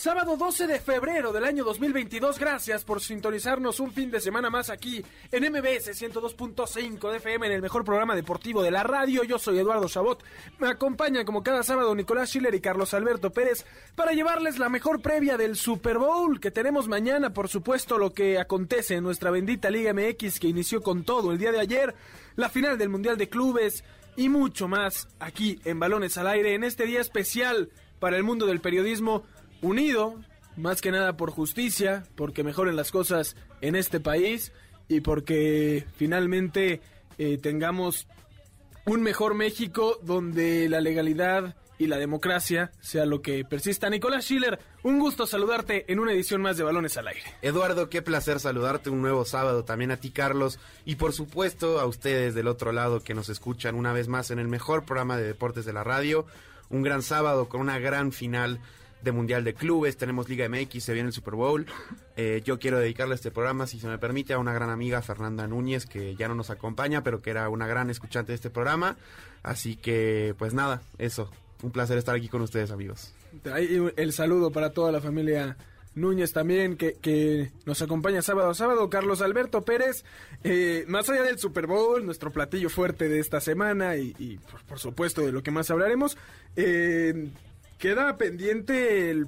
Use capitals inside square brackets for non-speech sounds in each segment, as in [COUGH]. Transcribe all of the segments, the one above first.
sábado 12 de febrero del año 2022. Gracias por sintonizarnos un fin de semana más aquí en MBS 102.5 de FM en el mejor programa deportivo de la radio. Yo soy Eduardo Chabot. Me acompañan como cada sábado Nicolás Schiller y Carlos Alberto Pérez para llevarles la mejor previa del Super Bowl que tenemos mañana. Por supuesto, lo que acontece en nuestra bendita Liga MX que inició con todo el día de ayer, la final del Mundial de Clubes y mucho más aquí en Balones al Aire en este día especial para el mundo del periodismo unido, más que nada por justicia, porque mejoren las cosas en este país y porque finalmente eh, tengamos un mejor México donde la legalidad y la democracia sea lo que persista. Nicolás Schiller, un gusto saludarte en una edición más de Balones al Aire. Eduardo, qué placer saludarte un nuevo sábado, también a ti Carlos y por supuesto a ustedes del otro lado que nos escuchan una vez más en el mejor programa de deportes de la radio. Un gran sábado con una gran final de Mundial de Clubes, tenemos Liga MX, se viene el Super Bowl. Eh, yo quiero dedicarle este programa, si se me permite, a una gran amiga, Fernanda Núñez, que ya no nos acompaña, pero que era una gran escuchante de este programa. Así que, pues nada, eso. Un placer estar aquí con ustedes, amigos. El saludo para toda la familia Núñez también, que, que, nos acompaña sábado a sábado. Carlos Alberto Pérez, eh, más allá del Super Bowl, nuestro platillo fuerte de esta semana y, por, supuesto de lo que más hablaremos, eh, queda pendiente el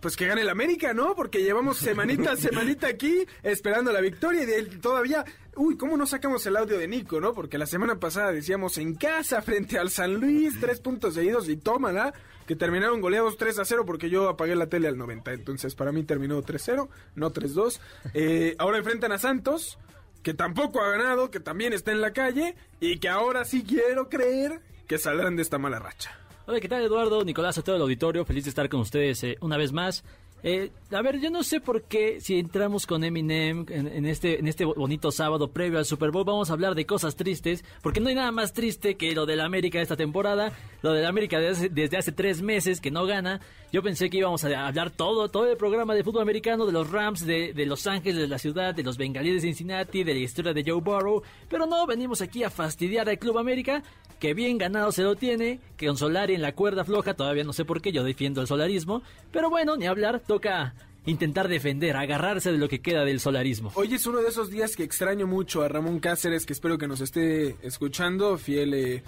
pues que gane el América, ¿no? Porque llevamos semanita a [LAUGHS] semanita aquí esperando la victoria y de todavía, uy, ¿cómo no sacamos el audio de Nico, no? Porque la semana pasada decíamos en casa frente al San Luis, tres puntos seguidos y tómala, que terminaron goleados 3 a 0 porque yo apagué la tele al 90, entonces para mí terminó 3-0, no 3-2. [LAUGHS] Eh, ahora enfrentan a Santos, que tampoco ha ganado, que también está en la calle y que ahora sí quiero creer que saldrán de esta mala racha. Hola, ¿qué tal Eduardo? Nicolás, a todo el auditorio, feliz de estar con ustedes eh, una vez más. Eh, a ver, yo no sé por qué si entramos con Eminem en, este, en este bonito sábado previo al Super Bowl vamos a hablar de cosas tristes, porque no hay nada más triste que lo del América esta temporada, lo del América desde, hace tres meses que no gana. Yo pensé que íbamos a hablar todo, todo el programa de fútbol americano, de los Rams, de, de Los Ángeles, de la ciudad, de los Bengalíes de Cincinnati, de la historia de Joe Burrow, pero no, venimos aquí a fastidiar al Club América, que bien ganado se lo tiene, que con Solari en la cuerda floja, todavía no sé por qué, yo defiendo el solarismo, pero bueno, ni hablar, toca intentar defender, agarrarse de lo que queda del solarismo. Hoy es uno de esos días que extraño mucho a Ramón Cáceres, que espero que nos esté escuchando, fiel eh,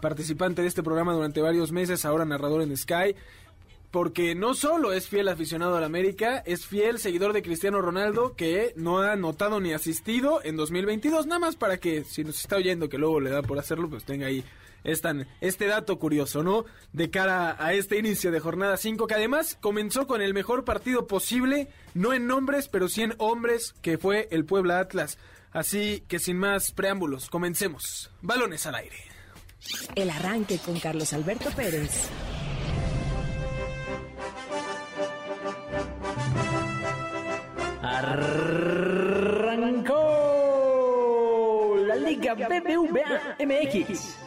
participante de este programa durante varios meses, ahora narrador en Sky. Porque no solo es fiel aficionado al América, es fiel seguidor de Cristiano Ronaldo que no ha notado ni asistido en 2022. Nada más para que, si nos está oyendo, que luego le da por hacerlo, pues tenga ahí este dato curioso, ¿no? De cara a este inicio de jornada 5, que además comenzó con el mejor partido posible, no en nombres, pero sí en hombres, que fue el Puebla Atlas. Así que sin más preámbulos, comencemos. Balones al aire. El arranque con Carlos Alberto Pérez. Arrancó la Liga BBVA MX.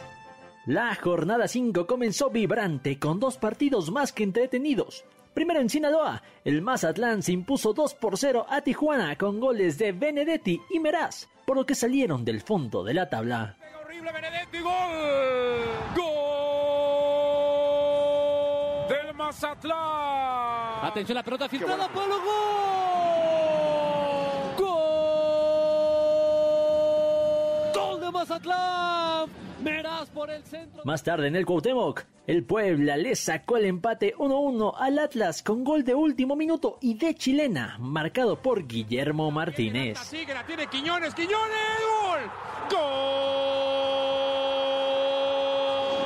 La jornada 5 comenzó vibrante con dos partidos más que entretenidos. Primero en Sinaloa, el Mazatlán se impuso 2 por 0 a Tijuana con goles de Benedetti y Meraz, por lo que salieron del fondo de la tabla. Horrible Benedetti, gol. Gol del Mazatlán. Atención la pelota filtrada, Polo, gol. Gol. Gol de Mazatlán. por el centro. Más tarde en el Cuauhtémoc, el Puebla le sacó el empate 1-1 al Atlas con gol de último minuto y de chilena, marcado por Guillermo Martínez. Sigue, la tiene Quiñones, Quiñones, gol. Gol.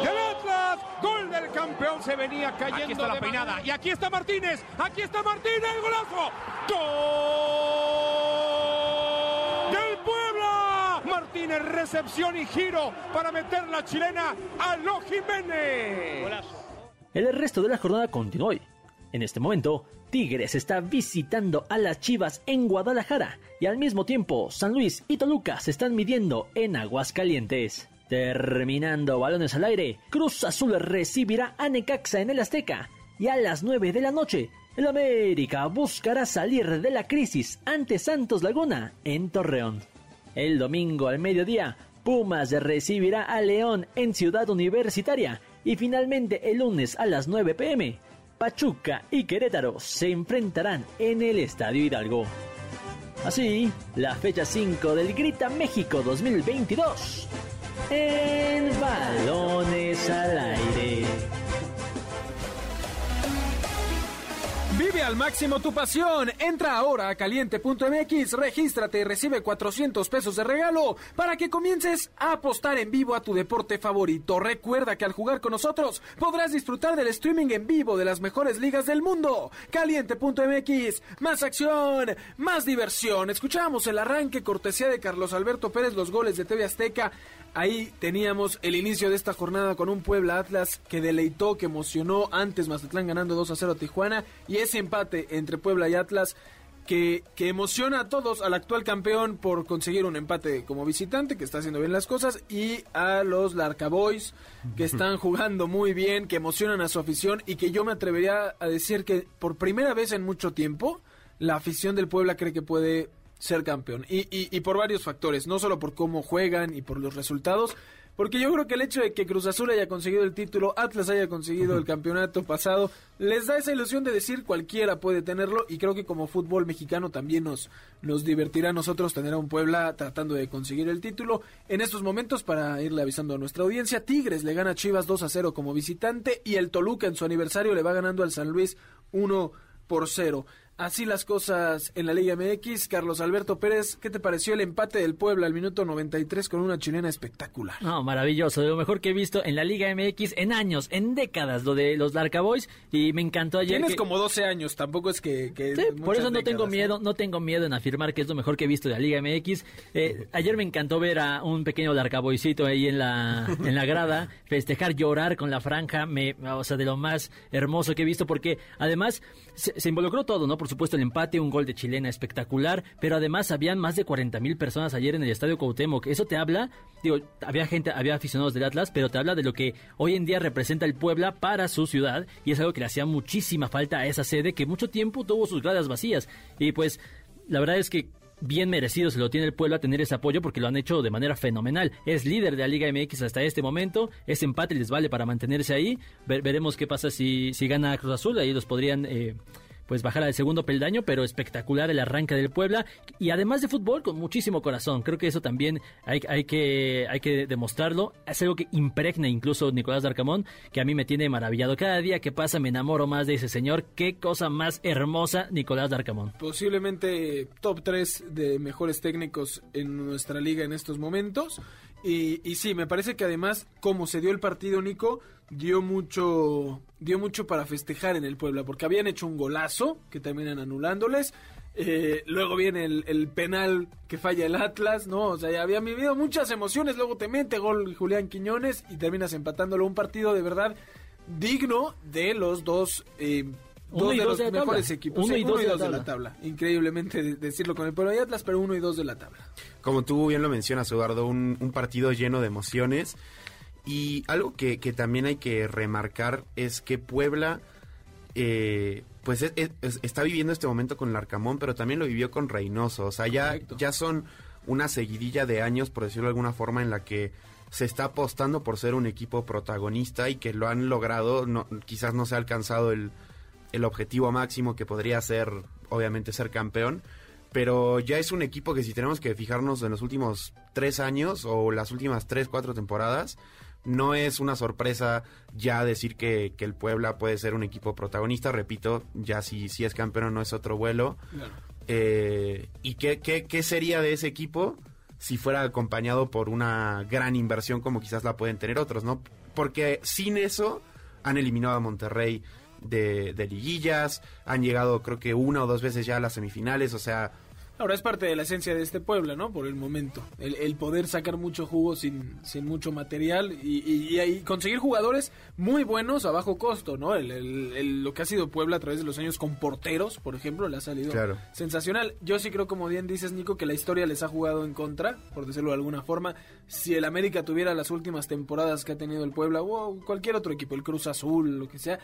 Del Atlas, gol del campeón, se venía cayendo. Aquí está la peinada, y aquí está Martínez, aquí está Martínez, golazo. Gol. Recepción y giro para meter la chilena a Lo Jiménez. El resto de la jornada continuó hoy. En este momento, Tigres está visitando a las Chivas en Guadalajara y al mismo tiempo San Luis y Toluca se están midiendo en Aguascalientes. Terminando balones al aire, Cruz Azul recibirá a Necaxa en el Azteca y a las 9 de la noche, el América buscará salir de la crisis ante Santos Laguna en Torreón. El domingo al mediodía, Pumas recibirá a León en Ciudad Universitaria y finalmente el lunes a las 9 pm, Pachuca y Querétaro se enfrentarán en el Estadio Hidalgo. Así, la fecha 5 del Grita México 2022 en balones al aire. Vive al máximo tu pasión. Entra ahora a caliente.mx, regístrate y recibe 400 pesos de regalo para que comiences a apostar en vivo a tu deporte favorito. Recuerda que al jugar con nosotros podrás disfrutar del streaming en vivo de las mejores ligas del mundo. Caliente.mx, más acción, más diversión. Escuchamos el arranque cortesía de Carlos Alberto Pérez, los goles de TV Azteca. Ahí teníamos el inicio de esta jornada con un Puebla Atlas que deleitó, que emocionó antes Mazatlán ganando 2 a 0 a Tijuana y ese empate entre Puebla y Atlas que, que, emociona a todos, al actual campeón por conseguir un empate como visitante, que está haciendo bien las cosas, y a los Larca Boys, que están [LAUGHS] jugando muy bien, que emocionan a su afición, y que yo me atrevería a decir que por primera vez en mucho tiempo, la afición del Puebla cree que puede ser campeón. Y, y, y, por varios factores, no solo por cómo juegan y por los resultados, porque yo creo que el hecho de que Cruz Azul haya conseguido el título, Atlas haya conseguido el campeonato pasado, les da esa ilusión de decir cualquiera puede tenerlo y creo que como fútbol mexicano también nos, nos divertirá a nosotros tener a un Puebla tratando de conseguir el título. En estos momentos, para irle avisando a nuestra audiencia, Tigres le gana a Chivas 2 a 0 como visitante y el Toluca en su aniversario le va ganando al San Luis 1 por 0. Así las cosas en la Liga MX. Carlos Alberto Pérez, ¿qué te pareció el empate del Puebla al minuto 93 con una chilena espectacular? No, maravilloso, de lo mejor que he visto en la Liga MX en años, en décadas, lo de los Larca Boys y me encantó ayer. Tienes que... como 12 años, tampoco es que... que sí, por eso no décadas, tengo miedo, no tengo miedo en afirmar que es lo mejor que he visto de la Liga MX. Eh, ayer me encantó ver a un pequeño Larcaboycito ahí en la, [LAUGHS] en la grada, festejar, llorar con la franja, me, o sea, de lo más hermoso que he visto, porque además se, se involucró todo, ¿no? Por supuesto el empate, un gol de chilena espectacular, pero además habían más de 40 mil personas ayer en el Estadio Cuauhtémoc. Eso te habla, digo, había gente, había aficionados del Atlas, pero te habla de lo que hoy en día representa el Puebla para su ciudad y es algo que le hacía muchísima falta a esa sede que mucho tiempo tuvo sus gradas vacías. Y pues la verdad es que bien merecido se lo tiene el pueblo a tener ese apoyo porque lo han hecho de manera fenomenal. Es líder de la Liga MX hasta este momento. Ese empate les vale para mantenerse ahí. Ver, veremos qué pasa si, si gana Cruz Azul. Ahí los podrían eh, pues bajar al segundo peldaño, pero espectacular el arranque del Puebla y además de fútbol con muchísimo corazón. Creo que eso también hay, hay, que, hay que demostrarlo. Es algo que impregna incluso Nicolás Darcamón, que a mí me tiene maravillado. Cada día que pasa me enamoro más de ese señor. Qué cosa más hermosa Nicolás Darcamón. Posiblemente top 3 de mejores técnicos en nuestra liga en estos momentos. Y, y sí, me parece que además, como se dio el partido, Nico, dio mucho, dio mucho para festejar en el Puebla, porque habían hecho un golazo que terminan anulándoles. Eh, luego viene el, el, penal que falla el Atlas, ¿no? O sea, ya había vivido muchas emociones. Luego te mete gol Julián Quiñones y terminas empatándolo. Un partido de verdad digno de los dos. Eh, uno dos y de dos los de la mejores tabla. equipos. Uno Sí, y dos de la tabla. tabla. Increíblemente de- decirlo con el Puebla y Atlas, pero uno y dos de la tabla. Como tú bien lo mencionas, Eduardo, un, un partido lleno de emociones. Y algo que, que también hay que remarcar es que Puebla, eh, pues es- es- está viviendo este momento con el Arcamón, pero también lo vivió con Reynoso. O sea, ya, ya son una seguidilla de años, por decirlo de alguna forma, en la que se está apostando por ser un equipo protagonista y que lo han logrado. No, quizás no se ha alcanzado el, el objetivo máximo que podría ser, obviamente, ser campeón. Pero ya es un equipo que si tenemos que fijarnos en los últimos tres años o las últimas tres, cuatro temporadas, no es una sorpresa ya decir que, que el Puebla puede ser un equipo protagonista. Repito, ya si, si es campeón no es otro vuelo. Eh, ¿Y qué, qué, qué sería de ese equipo si fuera acompañado por una gran inversión como quizás la pueden tener otros, ¿no? Porque sin eso han eliminado a Monterrey de, de liguillas, han llegado creo que una o dos veces ya a las semifinales, o sea... Ahora es parte de la esencia de este Puebla, ¿no? Por el momento. El, el poder sacar mucho jugo sin, sin mucho material y, y- y conseguir jugadores muy buenos a bajo costo, ¿no? El, lo que ha sido Puebla a través de los años con porteros, por ejemplo, le ha salido Claro. sensacional. Yo sí creo, como bien dices, Nico, que la historia les ha jugado en contra, por decirlo de alguna forma. Si el América tuviera las últimas temporadas que ha tenido el Puebla, o cualquier otro equipo, el Cruz Azul, lo que sea,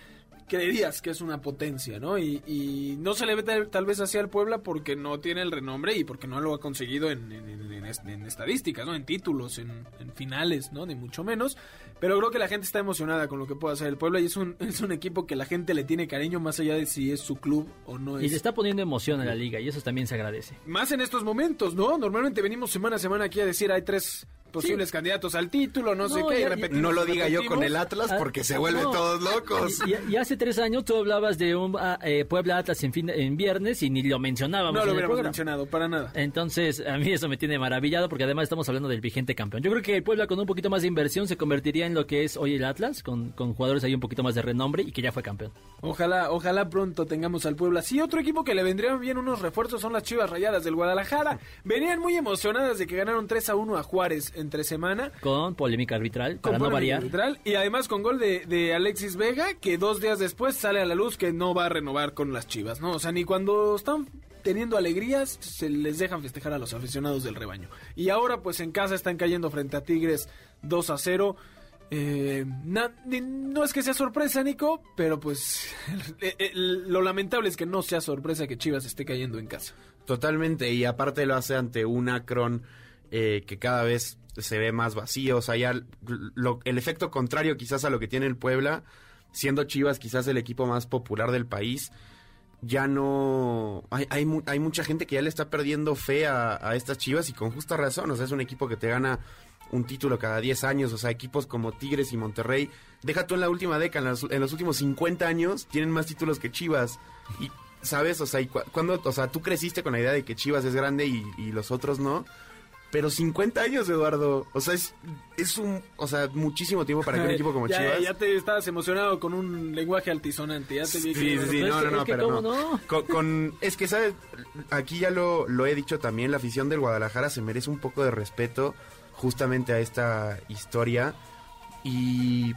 creerías que es una potencia, ¿no? Y, y no se le ve tal, tal vez hacia el Puebla porque no tiene el renombre y porque no lo ha conseguido en, en- en- en est- en estadísticas, ¿no? En títulos, en, finales, ¿no? Ni mucho menos. Pero creo que la gente está emocionada con lo que puede hacer el Puebla y es un, es un equipo que la gente le tiene cariño más allá de si es su club o no Y es. le está poniendo emoción a la liga y eso también se agradece. Más en estos momentos, ¿no? Normalmente venimos semana a semana aquí a decir hay tres posibles candidatos al título, no, sé qué, y ya- repetimos, No lo diga yo con el Atlas Ah, porque se vuelven no. todos [LAUGHS] locos. Y, y hace tres años tú hablabas de un ah, eh, Puebla Atlas en, fin, en viernes y ni lo mencionábamos. No lo hubiéramos mencionado, para nada. Entonces, a mí eso me tiene maravillado porque además estamos hablando del vigente campeón. Yo creo que el Puebla con un poquito más de inversión se convertiría en lo que es hoy el Atlas, con, con jugadores ahí un poquito más de renombre y que ya fue campeón. Ojalá, ojalá pronto tengamos al Puebla. Sí, otro equipo que le vendrían bien unos refuerzos son las Chivas Rayadas del Guadalajara. Venían muy emocionadas de que ganaron 3 a 1 a Juárez entre semana. Con polémica arbitral, para con no polémica variar. arbitral, y además con gol de, de Alexis Vega, que dos días después sale a la luz que no va a renovar con las Chivas, ¿no? O sea, ni cuando están teniendo alegrías se les dejan festejar a los aficionados del rebaño. Y ahora pues en casa están cayendo frente a Tigres 2 a 0. Eh, na- no es que sea sorpresa, Nico, pero pues el- [LAUGHS] el- lo lamentable es que no sea sorpresa que Chivas esté cayendo en casa. Totalmente, y aparte lo hace ante un Akron eh, que cada vez se ve más vacío. O sea, ya lo- el efecto contrario quizás a lo que tiene el Puebla, siendo Chivas quizás el equipo más popular del país, ya no... Hay, hay, hay mucha gente que ya le está perdiendo fe a, estas Chivas y con justa razón. O sea, es un equipo que te gana un título cada 10 años. O sea, equipos como Tigres y Monterrey, deja tú en la última década, en los, últimos 50 años, tienen más títulos que Chivas. Y, ¿sabes? O sea, y cu- cuando, o sea, tú creciste con la idea de que Chivas es grande y los otros no. Pero 50 años, Eduardo. O sea, es, es un, o sea, muchísimo tiempo para que un [LAUGHS] equipo como ya, Chivas. ya te estabas emocionado con un lenguaje altisonante. Ya te Sí, que- sí, sí, Pero no, no, no, pero no. no. Con, con- [LAUGHS] es que, ¿sabes? Aquí ya lo, lo he dicho también, la afición del Guadalajara se merece un poco de respeto justamente a esta historia. Y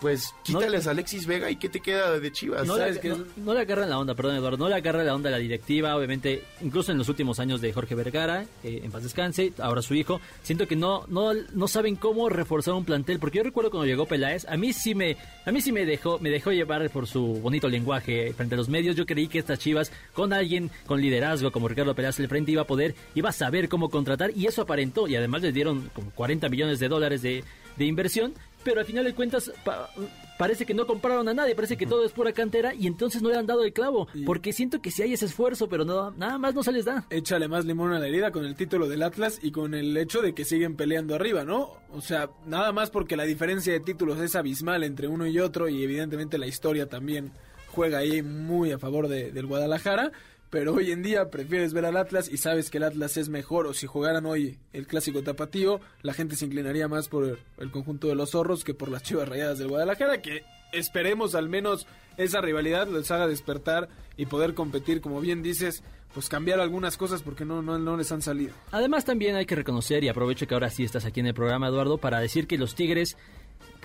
pues quítales a Alexis Vega y ¿qué te queda de Chivas? No le, ¿Sabes qué? no- no le agarran la onda, perdón Eduardo, no le agarra la onda a la directiva, obviamente, incluso en los últimos años de Jorge Vergara, eh, en paz descanse, ahora su hijo, siento que no, no, no saben cómo reforzar un plantel, porque yo recuerdo cuando llegó Peláez, a mí sí me, a mí sí me dejó, me dejó llevar por su bonito lenguaje frente a los medios, yo creí que estas chivas, con alguien con liderazgo como Ricardo Peláez al frente, iba a poder, iba a saber cómo contratar, y eso aparentó, y además les dieron como 40 millones de dólares de, de inversión, pero al final de cuentas pa- parece que no compraron a nadie, parece que todo es pura cantera y entonces no le han dado el clavo, porque siento que sí hay ese esfuerzo, pero no, nada más no se les da. échale más limón a la herida con el título del Atlas y con el hecho de que siguen peleando arriba, ¿no? O sea, nada más porque la diferencia de títulos es abismal entre uno y otro y evidentemente la historia también juega ahí muy a favor de- del Guadalajara. Pero hoy en día prefieres ver al Atlas y sabes que el Atlas es mejor. O si jugaran hoy el clásico tapatío, la gente se inclinaría más por el, conjunto de los zorros que por las chivas rayadas del Guadalajara. Que esperemos al menos esa rivalidad les haga despertar y poder competir, como bien dices, pues cambiar algunas cosas porque no, no, no les han salido. Además también hay que reconocer, y aprovecho que ahora sí estás aquí en el programa, Eduardo, para decir que los Tigres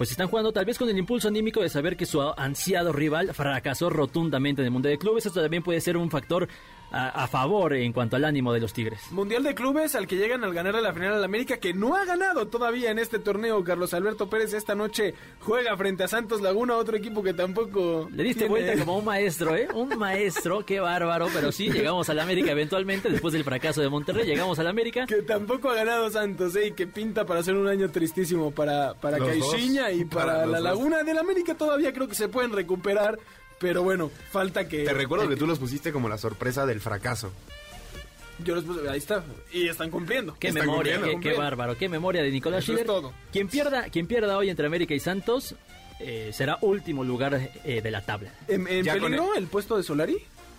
pues están jugando tal vez con el impulso anímico de saber que su ansiado rival fracasó rotundamente en el mundo de clubes. Esto también puede ser un factor a, a favor en cuanto al ánimo de los Tigres. Mundial de clubes al que llegan al ganar la final al América, que no ha ganado todavía en este torneo. Carlos Alberto Pérez esta noche juega frente a Santos Laguna, otro equipo que tampoco. Le diste tiene- vuelta como un [LAUGHS] maestro, ¿eh? Un maestro, qué bárbaro, pero sí, llegamos al América eventualmente, después del fracaso de Monterrey, llegamos al América. Que tampoco ha ganado Santos, ¿eh? Y que pinta para ser un año tristísimo para, para. Caixinha y para, Para la dos. Laguna del América. Todavía creo que se pueden recuperar, pero bueno, falta que. Te recuerdo que tú los pusiste como la sorpresa del fracaso. Yo los puse, ahí está. Y están cumpliendo. Qué Están memoria, cumpliendo. qué, qué bárbaro, qué memoria de Nicolás es Schiller. todo. Quien pierda, quien pierda hoy entre América y Santos eh, será último lugar eh, de la tabla. ¿En, en Ya con peligro el puesto de Solari?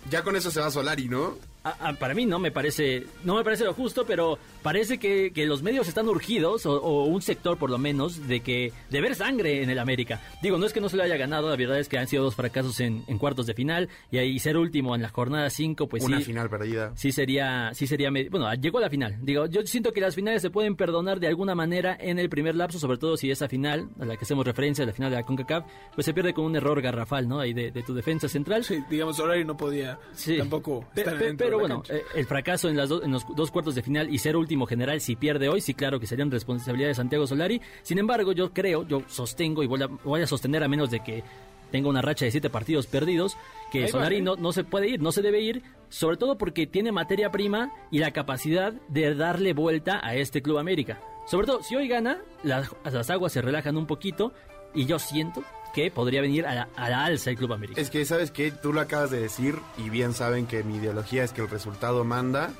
Ya con eso se va Solari, ¿no? A- a- para mí no me parece no me parece lo justo, pero parece que, que los medios están urgidos, o, o un sector por lo menos, de que de ver sangre en el América. Digo, no es que no se lo haya ganado, la verdad es que han sido dos fracasos en, en cuartos de final y ahí ser último en la jornada 5, pues Una sí. final perdida. Sí sería, sí sería, bueno, llegó a la final. Digo, yo siento que las finales se pueden perdonar de alguna manera en el primer lapso, sobre todo si esa final, a la que hacemos referencia, la final de la CONCACAF, pues se pierde con un error garrafal, ¿no? Ahí de, de tu defensa central. Sí, digamos, Solari no podía Sí. tampoco Pe- estar pe- dentro pero bueno, cancha. eh, el fracaso en, las do- en los dos cuartos de final y ser último general si pierde hoy, sí claro que serían responsabilidad de Santiago Solari. Sin embargo, yo creo, yo sostengo y voy a, voy a sostener a menos de que tenga una racha de siete partidos perdidos, que Ahí Solari ¿eh? no, no se puede ir, no se debe ir, sobre todo porque tiene materia prima y la capacidad de darle vuelta a este Club América. Sobre todo, si hoy gana, las, las aguas se relajan un poquito y yo siento que podría venir a la, a la alza el Club América. Es que, ¿sabes qué? Tú lo acabas de decir y bien saben que mi ideología es que el resultado manda.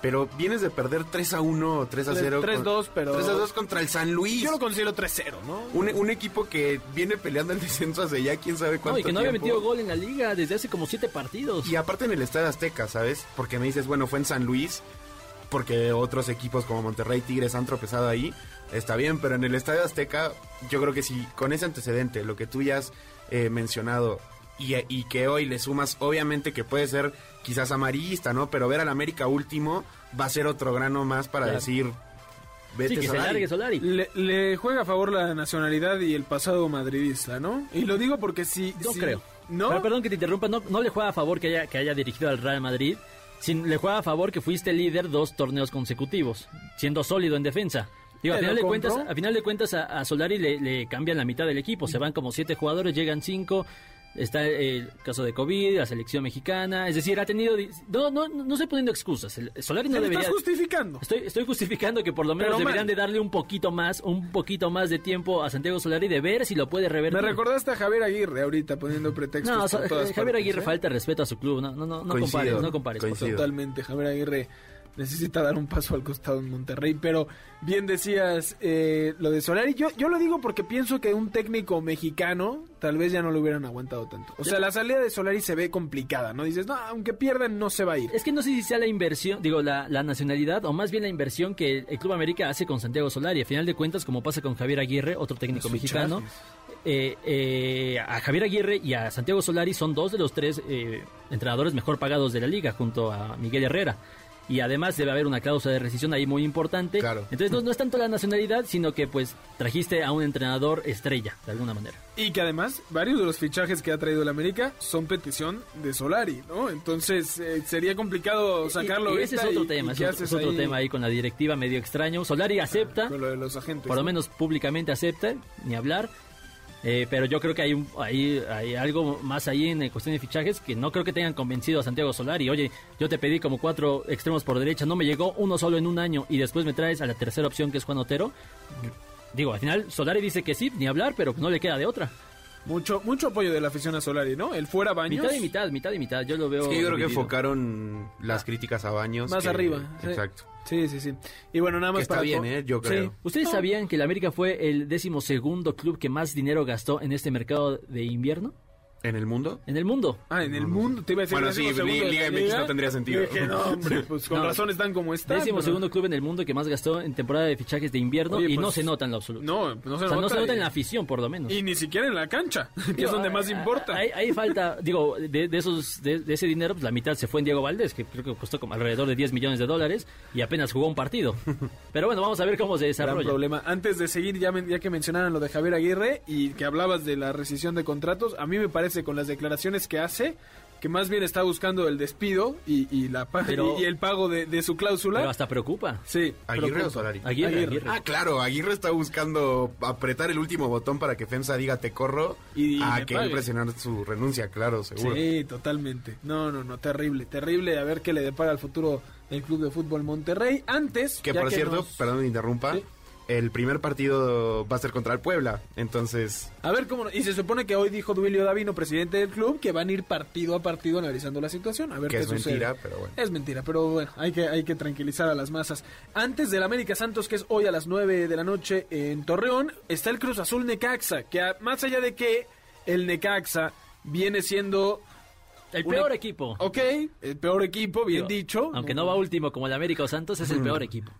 Pero vienes de perder 3 a 1 o 3 a 0. 3-2, pero- 3 a 2 contra el San Luis. Yo lo considero 3-0, ¿no? Un, un equipo que viene peleando el descenso hace ya quién sabe cuánto No, y que no había tiempo. metido gol en la liga desde hace como siete partidos. Y aparte en el Estadio Azteca, ¿sabes? Porque me dices, bueno, fue en San Luis, porque otros equipos como Monterrey, Tigres han tropezado ahí. Está bien, pero en el Estadio Azteca, yo creo que si con ese antecedente, lo que tú ya has eh, mencionado, y, y que hoy le sumas, obviamente que puede ser quizás amarillista, ¿no? Pero ver al América último va a ser otro grano más para Claro. decir, vete sí, que se Solari". largue Solari. Le, le juega a favor la nacionalidad y el pasado madridista, ¿no? Y lo digo porque si... No si- creo. ¿No? Pero perdón que te interrumpa, no, no le juega a favor que haya, que haya dirigido al Real Madrid, sin, le juega a favor que fuiste líder dos torneos consecutivos, siendo sólido en defensa. Digo, a final, de cuentas, a final de cuentas a, a Solari le, le cambian la mitad del equipo, se van como siete jugadores, llegan cinco, está el caso de COVID, la selección mexicana, es decir, ha tenido... No, no, no estoy poniendo excusas, el, Solari no Te lo debería... estás justificando. Estoy, estoy justificando que por lo menos Pero deberían de darle un poquito más, un poquito más de tiempo a Santiago Solari de ver si lo puede revertir. Me recordaste a Javier Aguirre ahorita poniendo pretextos No, por so- todas Javier partes, Aguirre ¿eh? falta respeto a su club. No, no, no, no Coincido, compares, no compares. Totalmente, Javier Aguirre necesita dar un paso al costado en Monterrey, pero bien decías eh, lo de Solari, yo, yo lo digo porque pienso que un técnico mexicano tal vez ya no lo hubieran aguantado tanto. O sea, la salida de Solari se ve complicada, ¿no? Dices, no, aunque pierdan no se va a ir. Es que no sé si sea la inversión, digo, la, la nacionalidad o más bien la inversión que el Club América hace con Santiago Solari. A final de cuentas, como pasa con Javier Aguirre, otro técnico mexicano, eh, eh, a Javier Aguirre y a Santiago Solari son dos de los tres eh, entrenadores mejor pagados de la liga, junto a Miguel Herrera. Y además debe haber una cláusula de rescisión ahí muy importante. Claro. Entonces no, no es tanto la nacionalidad, sino que pues trajiste a un entrenador estrella, de alguna manera. Y que además varios de los fichajes que ha traído el América son petición de Solari, ¿no? Entonces eh, sería complicado sacarlo. Y- y ese es otro y- tema, y es ¿qué otro, es otro ahí tema ahí con la directiva medio extraño. Solari acepta, Con lo de los agentes. por lo ¿no? menos públicamente acepta, ni hablar. Eh, pero yo creo que hay, hay, hay algo más ahí en cuestión de fichajes que no creo que tengan convencido a Santiago Solari. Oye, yo te pedí como cuatro extremos por derecha, no me llegó uno solo en un año y después me traes a la tercera opción que es Juan Otero. Digo, al final Solari dice que sí, ni hablar, pero no le queda de otra. Mucho, mucho apoyo de la afición a Solari, ¿no? El fuera baños. Mitad y mitad, mitad y mitad. Yo lo veo. Es que yo creo que enfocaron las críticas a Baños. Más que- arriba. sí. Exacto. Sí, sí, sí. Y bueno, nada más Que está para bien, ¿eh? Yo Sí. creo. ¿Ustedes No. sabían que el América fue el décimo segundo club que más dinero gastó en este mercado de invierno? ¿En el mundo? En el mundo. Ah, en el mundo, te iba a decir. Bueno, sí, segundo Li- de la Liga MX no tendría sentido. Dije, no, hombre, [LAUGHS] pues con No. razón están como están. Décimo segundo club en el mundo que más gastó en temporada de fichajes de invierno Oye, y no pues, se nota en lo absoluto. No, no se o sea, nota. no se nota y- en la afición, por lo menos. Y ni siquiera en la cancha, [LAUGHS] que es donde más ah, importa. Ahí, falta, digo, de, de esos, de, de ese dinero, pues la mitad se fue en Diego Valdés, que creo que costó como alrededor de 10 millones de dólares y apenas jugó un partido. [LAUGHS] Pero bueno, vamos a ver cómo se Gran desarrolla. problema. Antes de seguir, ya, ya que mencionaron lo de Javier Aguirre y que hablabas de la rescisión de contratos, a mí me parece con las declaraciones que hace que más bien está buscando el despido y, y la Pero- y, y el pago de, de su cláusula. Pero hasta preocupa. Sí. ¿Aguirre pero- o Solari? Aguirre, Aguirre. Aguirre. Ah, claro, Aguirre está buscando apretar el último botón para que FEMSA diga te corro Y a que presionar su renuncia, claro, seguro. Sí, totalmente. No, no, no, terrible, terrible. A ver qué le depara al futuro el Club de Fútbol Monterrey. Antes, Que por cierto, nos- perdón me interrumpa, Sí. El primer partido va a ser contra el Puebla, entonces A ver cómo. Y se supone que hoy dijo Duilio Davino, presidente del club, que van a ir partido a partido analizando la situación. A ver que qué es sucede. mentira, pero bueno. Es mentira, pero bueno, hay que, hay que tranquilizar a las masas. Antes del América Santos, que es hoy a las 9 de la noche en Torreón, está el Cruz Azul Necaxa, que a- más allá de que el Necaxa viene siendo El Una- peor equipo. Ok, el peor equipo, bien dicho. Aunque no va último como el América o Santos, es el peor equipo.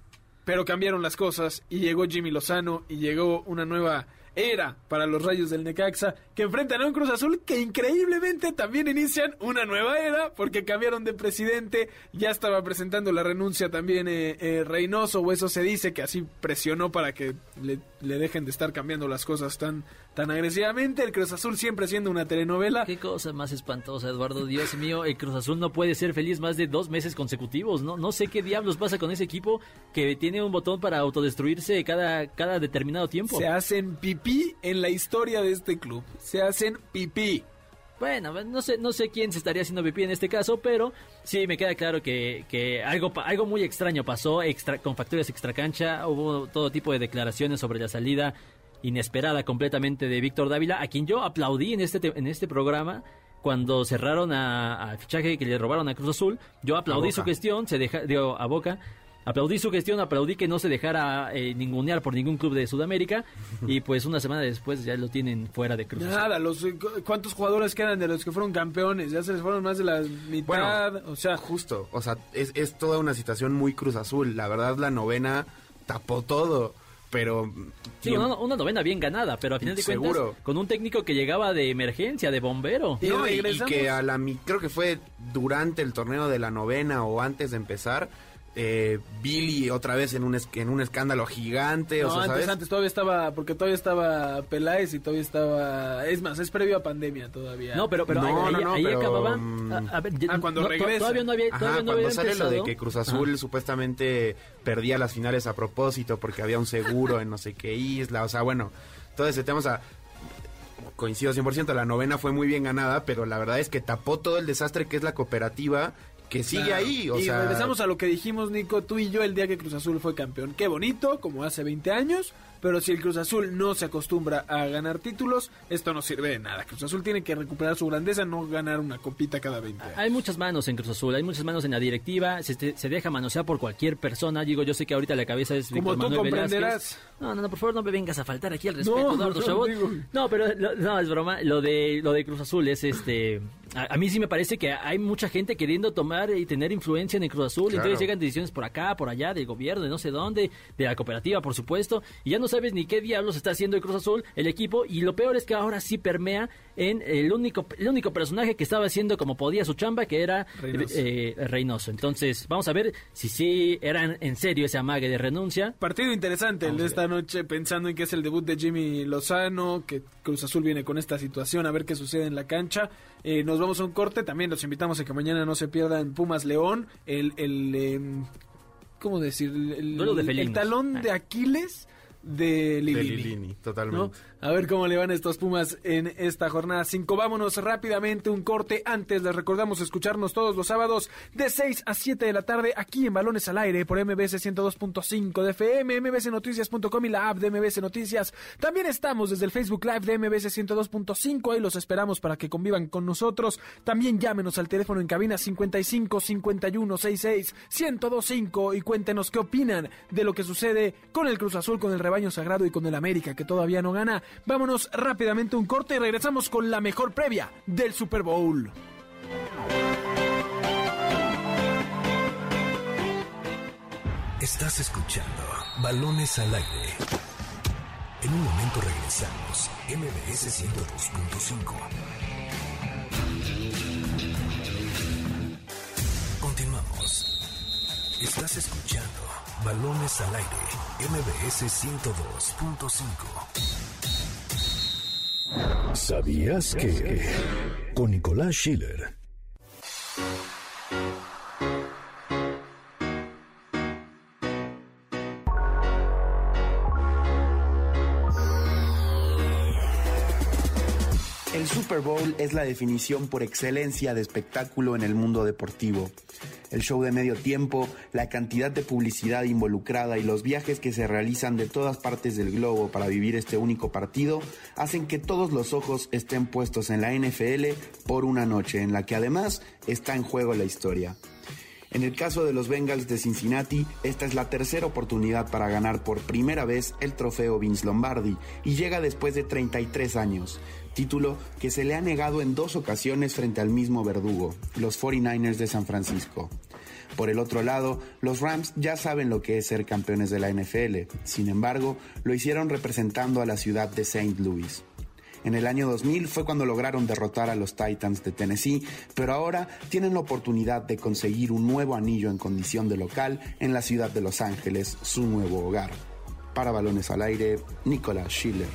Pero cambiaron las cosas y llegó Jimmy Lozano y llegó una nueva era para los Rayos del Necaxa que enfrentan a un Cruz Azul que increíblemente también inician una nueva era porque cambiaron de presidente. Ya estaba presentando la renuncia también eh, eh, Reynoso o eso se dice que así presionó para que le, le dejen de estar cambiando las cosas tan, tan agresivamente. El Cruz Azul siempre siendo una telenovela. Qué cosa más espantosa, Eduardo. Dios mío, el Cruz Azul no puede ser feliz más de dos meses consecutivos. No, no sé qué diablos pasa con ese equipo que tiene un botón para autodestruirse cada, cada determinado tiempo. Se hacen pipí en la historia de este club. Se hacen pipí. Bueno, no sé, no sé quién se estaría haciendo pipí en este caso, pero sí me queda claro que, que algo, algo muy extraño pasó extra, con factores extracancha. Hubo todo tipo de declaraciones sobre la salida inesperada completamente de Víctor Dávila, a quien yo aplaudí en este, te- en este programa cuando cerraron a- al fichaje que le robaron a Cruz Azul. Yo aplaudí A su gestión, se deja, digo, a Boca. Aplaudí su gestión, aplaudí que no se dejara eh, ningunear por ningún club de Sudamérica [LAUGHS] y pues una semana después ya lo tienen fuera de Cruz Azul. Nada, los eh, cu- cuántos jugadores quedan de los que fueron campeones, ya se les fueron más de la mitad, o sea, Justo, o sea, es, es toda una situación muy Cruz Azul. La verdad, la novena tapó todo, pero... Sí, una, una novena bien ganada, pero a final de cuentas Seguro. con un técnico que llegaba de emergencia, de bombero. Y No, y, que a la mi- creo que fue durante el torneo de la novena o antes de empezar, eh, Billy otra vez en un es- en un escándalo gigante, o no, sea, antes, ¿sabes? antes todavía estaba, porque todavía estaba Peláez y todavía estaba, es más, es previo a pandemia todavía. No, pero, pero No, ahí, no, no, ahí pero, acababa. mm, A, a ver, ya- Ah, cuando no, regresa. Todavía no había, Ajá, todavía no cuando había sale lo de que Cruz Azul Ajá. supuestamente perdía las finales a propósito porque había un seguro en no sé qué isla, o sea, bueno, todo ese tema, o sea, coincido 100%, la novena fue muy bien ganada, pero la verdad es que tapó todo el desastre que es la cooperativa que sigue Claro. ahí, o y sea, regresamos a lo que dijimos, Nico, tú y yo, el día que Cruz Azul fue campeón. Qué bonito, como hace 20 años, pero si el Cruz Azul no se acostumbra a ganar títulos, esto no sirve de nada. Cruz Azul tiene que recuperar su grandeza, no ganar una copita cada 20 años. Hay muchas manos en Cruz Azul, hay muchas manos en la directiva, se, se deja manosear por cualquier persona. Digo, yo sé que ahorita la cabeza es Como Víctor tú Manuel comprenderás. Velázquez. No, no, no, por favor, no me vengas a faltar aquí al respeto, No, Eduardo no. No, pero lo- no, es broma. Lo de, lo de Cruz Azul es este. A, a mí sí me parece que hay mucha gente queriendo tomar y tener influencia en el Cruz Azul. Claro. Entonces llegan decisiones por acá, por allá, del gobierno, de no sé dónde, de la cooperativa, por supuesto. Y ya no sabes ni qué diablos está haciendo el Cruz Azul, el equipo. Y lo peor es que ahora sí permea en el único, el único personaje que estaba haciendo como podía su chamba, que era Reynoso. eh, Reynoso. Entonces, vamos a ver si sí eran en serio ese amague de renuncia. Partido interesante el de esta noche, pensando en que es el debut de Jimmy Lozano, que Cruz Azul viene con esta situación, a ver qué sucede en la cancha. Eh, nos vamos a un corte, también los invitamos a que mañana no se pierdan Pumas León, el, el em, ¿cómo decir? El, de el talón de Ah. Aquiles de de Lilini. Lilini, ¿no? A ver cómo le van estos Pumas en esta jornada 5. Vámonos rápidamente, un corte. Antes les recordamos escucharnos todos los sábados de 6 a 7 de la tarde aquí en Balones al Aire por MBS 102.5 de FM, mbsnoticias.com y la app de MBS Noticias. También estamos desde el Facebook Live de MBS 102.5. Ahí los esperamos para que convivan con nosotros. También llámenos al teléfono en cabina 55 51 66 1025 y cuéntenos qué opinan de lo que sucede con el Cruz Azul, con el rebaño sagrado y con el América que todavía no gana. Vámonos rápidamente un corte y regresamos con la mejor previa del Super Bowl. Estás escuchando Balones al Aire. En un momento regresamos. MBS 102.5. Continuamos. Estás escuchando Balones al Aire. MBS 102.5. ¿Sabías que? Con Nicolás Schiller. Super Bowl es la definición por excelencia de espectáculo en el mundo deportivo. El show de medio tiempo, la cantidad de publicidad involucrada y los viajes que se realizan de todas partes del globo para vivir este único partido hacen que todos los ojos estén puestos en la NFL por una noche en la que además está en juego la historia. En el caso de los Bengals de Cincinnati, esta es la tercera oportunidad para ganar por primera vez el trofeo Vince Lombardi y llega después de 33 años, título que se le ha negado en dos ocasiones frente al mismo verdugo, los 49ers de San Francisco. Por el otro lado, los Rams ya saben lo que es ser campeones de la NFL, sin embargo, lo hicieron representando a la ciudad de St. Louis. En el año 2000 fue cuando lograron derrotar a los Titans de Tennessee, pero ahora tienen la oportunidad de conseguir un nuevo anillo en condición de local en la ciudad de Los Ángeles, su nuevo hogar. Para balones al aire, Nicolás Schiller.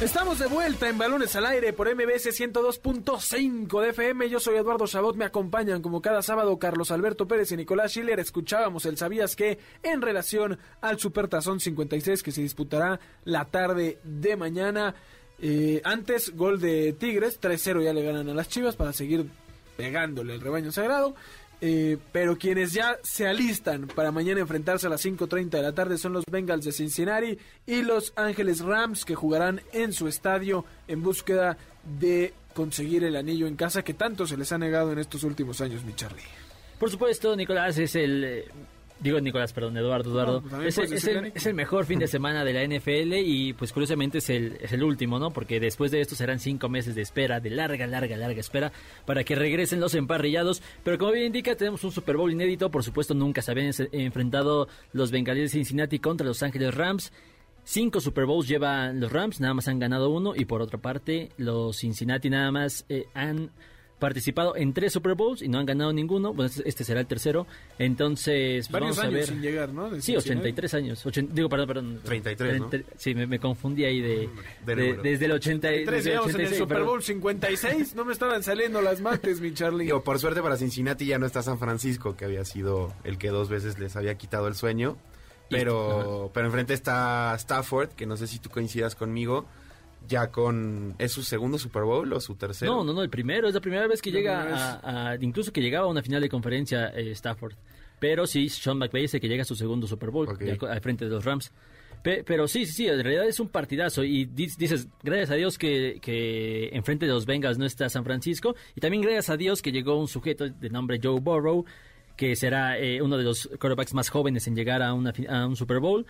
Estamos de vuelta en Balones al Aire por MBS 102.5 de FM. Yo soy Eduardo Chabot. Me acompañan como cada sábado Carlos Alberto Pérez y Nicolás Schiller. Escuchábamos el Sabías que en relación al Supertazón 56 que se disputará la tarde de mañana. Eh, antes, gol de Tigres. 3-0 ya le ganan a las Chivas para seguir pegándole el rebaño sagrado. Eh, pero quienes ya se alistan para mañana enfrentarse a las 5.30 de la tarde son los Bengals de Cincinnati y los Ángeles Rams que jugarán en su estadio en búsqueda de conseguir el anillo en casa que tanto se les ha negado en estos últimos años, mi Charlie. Por supuesto, Nicolás es el... Digo Nicolás, perdón, Eduardo, Eduardo. No, pues es, el, puedes es decirle el- Nico. es el mejor fin de [LAUGHS] semana de la NFL y pues curiosamente es el, es el último, ¿no? Porque después de esto serán cinco meses de espera, de larga, larga, larga espera para que regresen los emparrillados. Pero como bien indica, tenemos un Super Bowl inédito. Por supuesto, nunca se habían enfrentado los Bengalíes de Cincinnati contra los Ángeles Rams. Cinco Super Bowls llevan los Rams, nada más han ganado uno. Y por otra parte, los Cincinnati nada más eh, han participado en tres Super Bowls y no han ganado ninguno. Bueno, este- este será el tercero. Entonces, pues, Varios vamos a años ver. sin llegar, ¿no? De Sí, Cincinnati. 83 años. Ochen- digo, perdón, perdón. 33, ¿no? Sí, me, me confundí ahí de, De de- desde el 80, Tres desde el en el 86, Super perdón. Bowl 56. No me estaban saliendo las mates, mi Charlie. Digo, por suerte para Cincinnati ya no está San Francisco, que había sido el que dos veces les había quitado el sueño. Pero, pero enfrente está Stafford, que no sé si tú coincidas conmigo, ya con... ¿Es su segundo Super Bowl o su tercero? No, no, no, el primero. Es la primera vez que llega a, a- Incluso que llegaba a una final de conferencia eh, Stafford. Pero sí, Sean McVay el que llega a su segundo Super Bowl al frente de los Rams. Pe- pero sí, sí, sí, en realidad es un partidazo. Y di- dices, gracias a Dios que, que enfrente de los Bengals no está San Francisco. Y también gracias a Dios que llegó un sujeto de nombre Joe Burrow, que será eh, uno de los quarterbacks más jóvenes en llegar a, una, a un Super Bowl.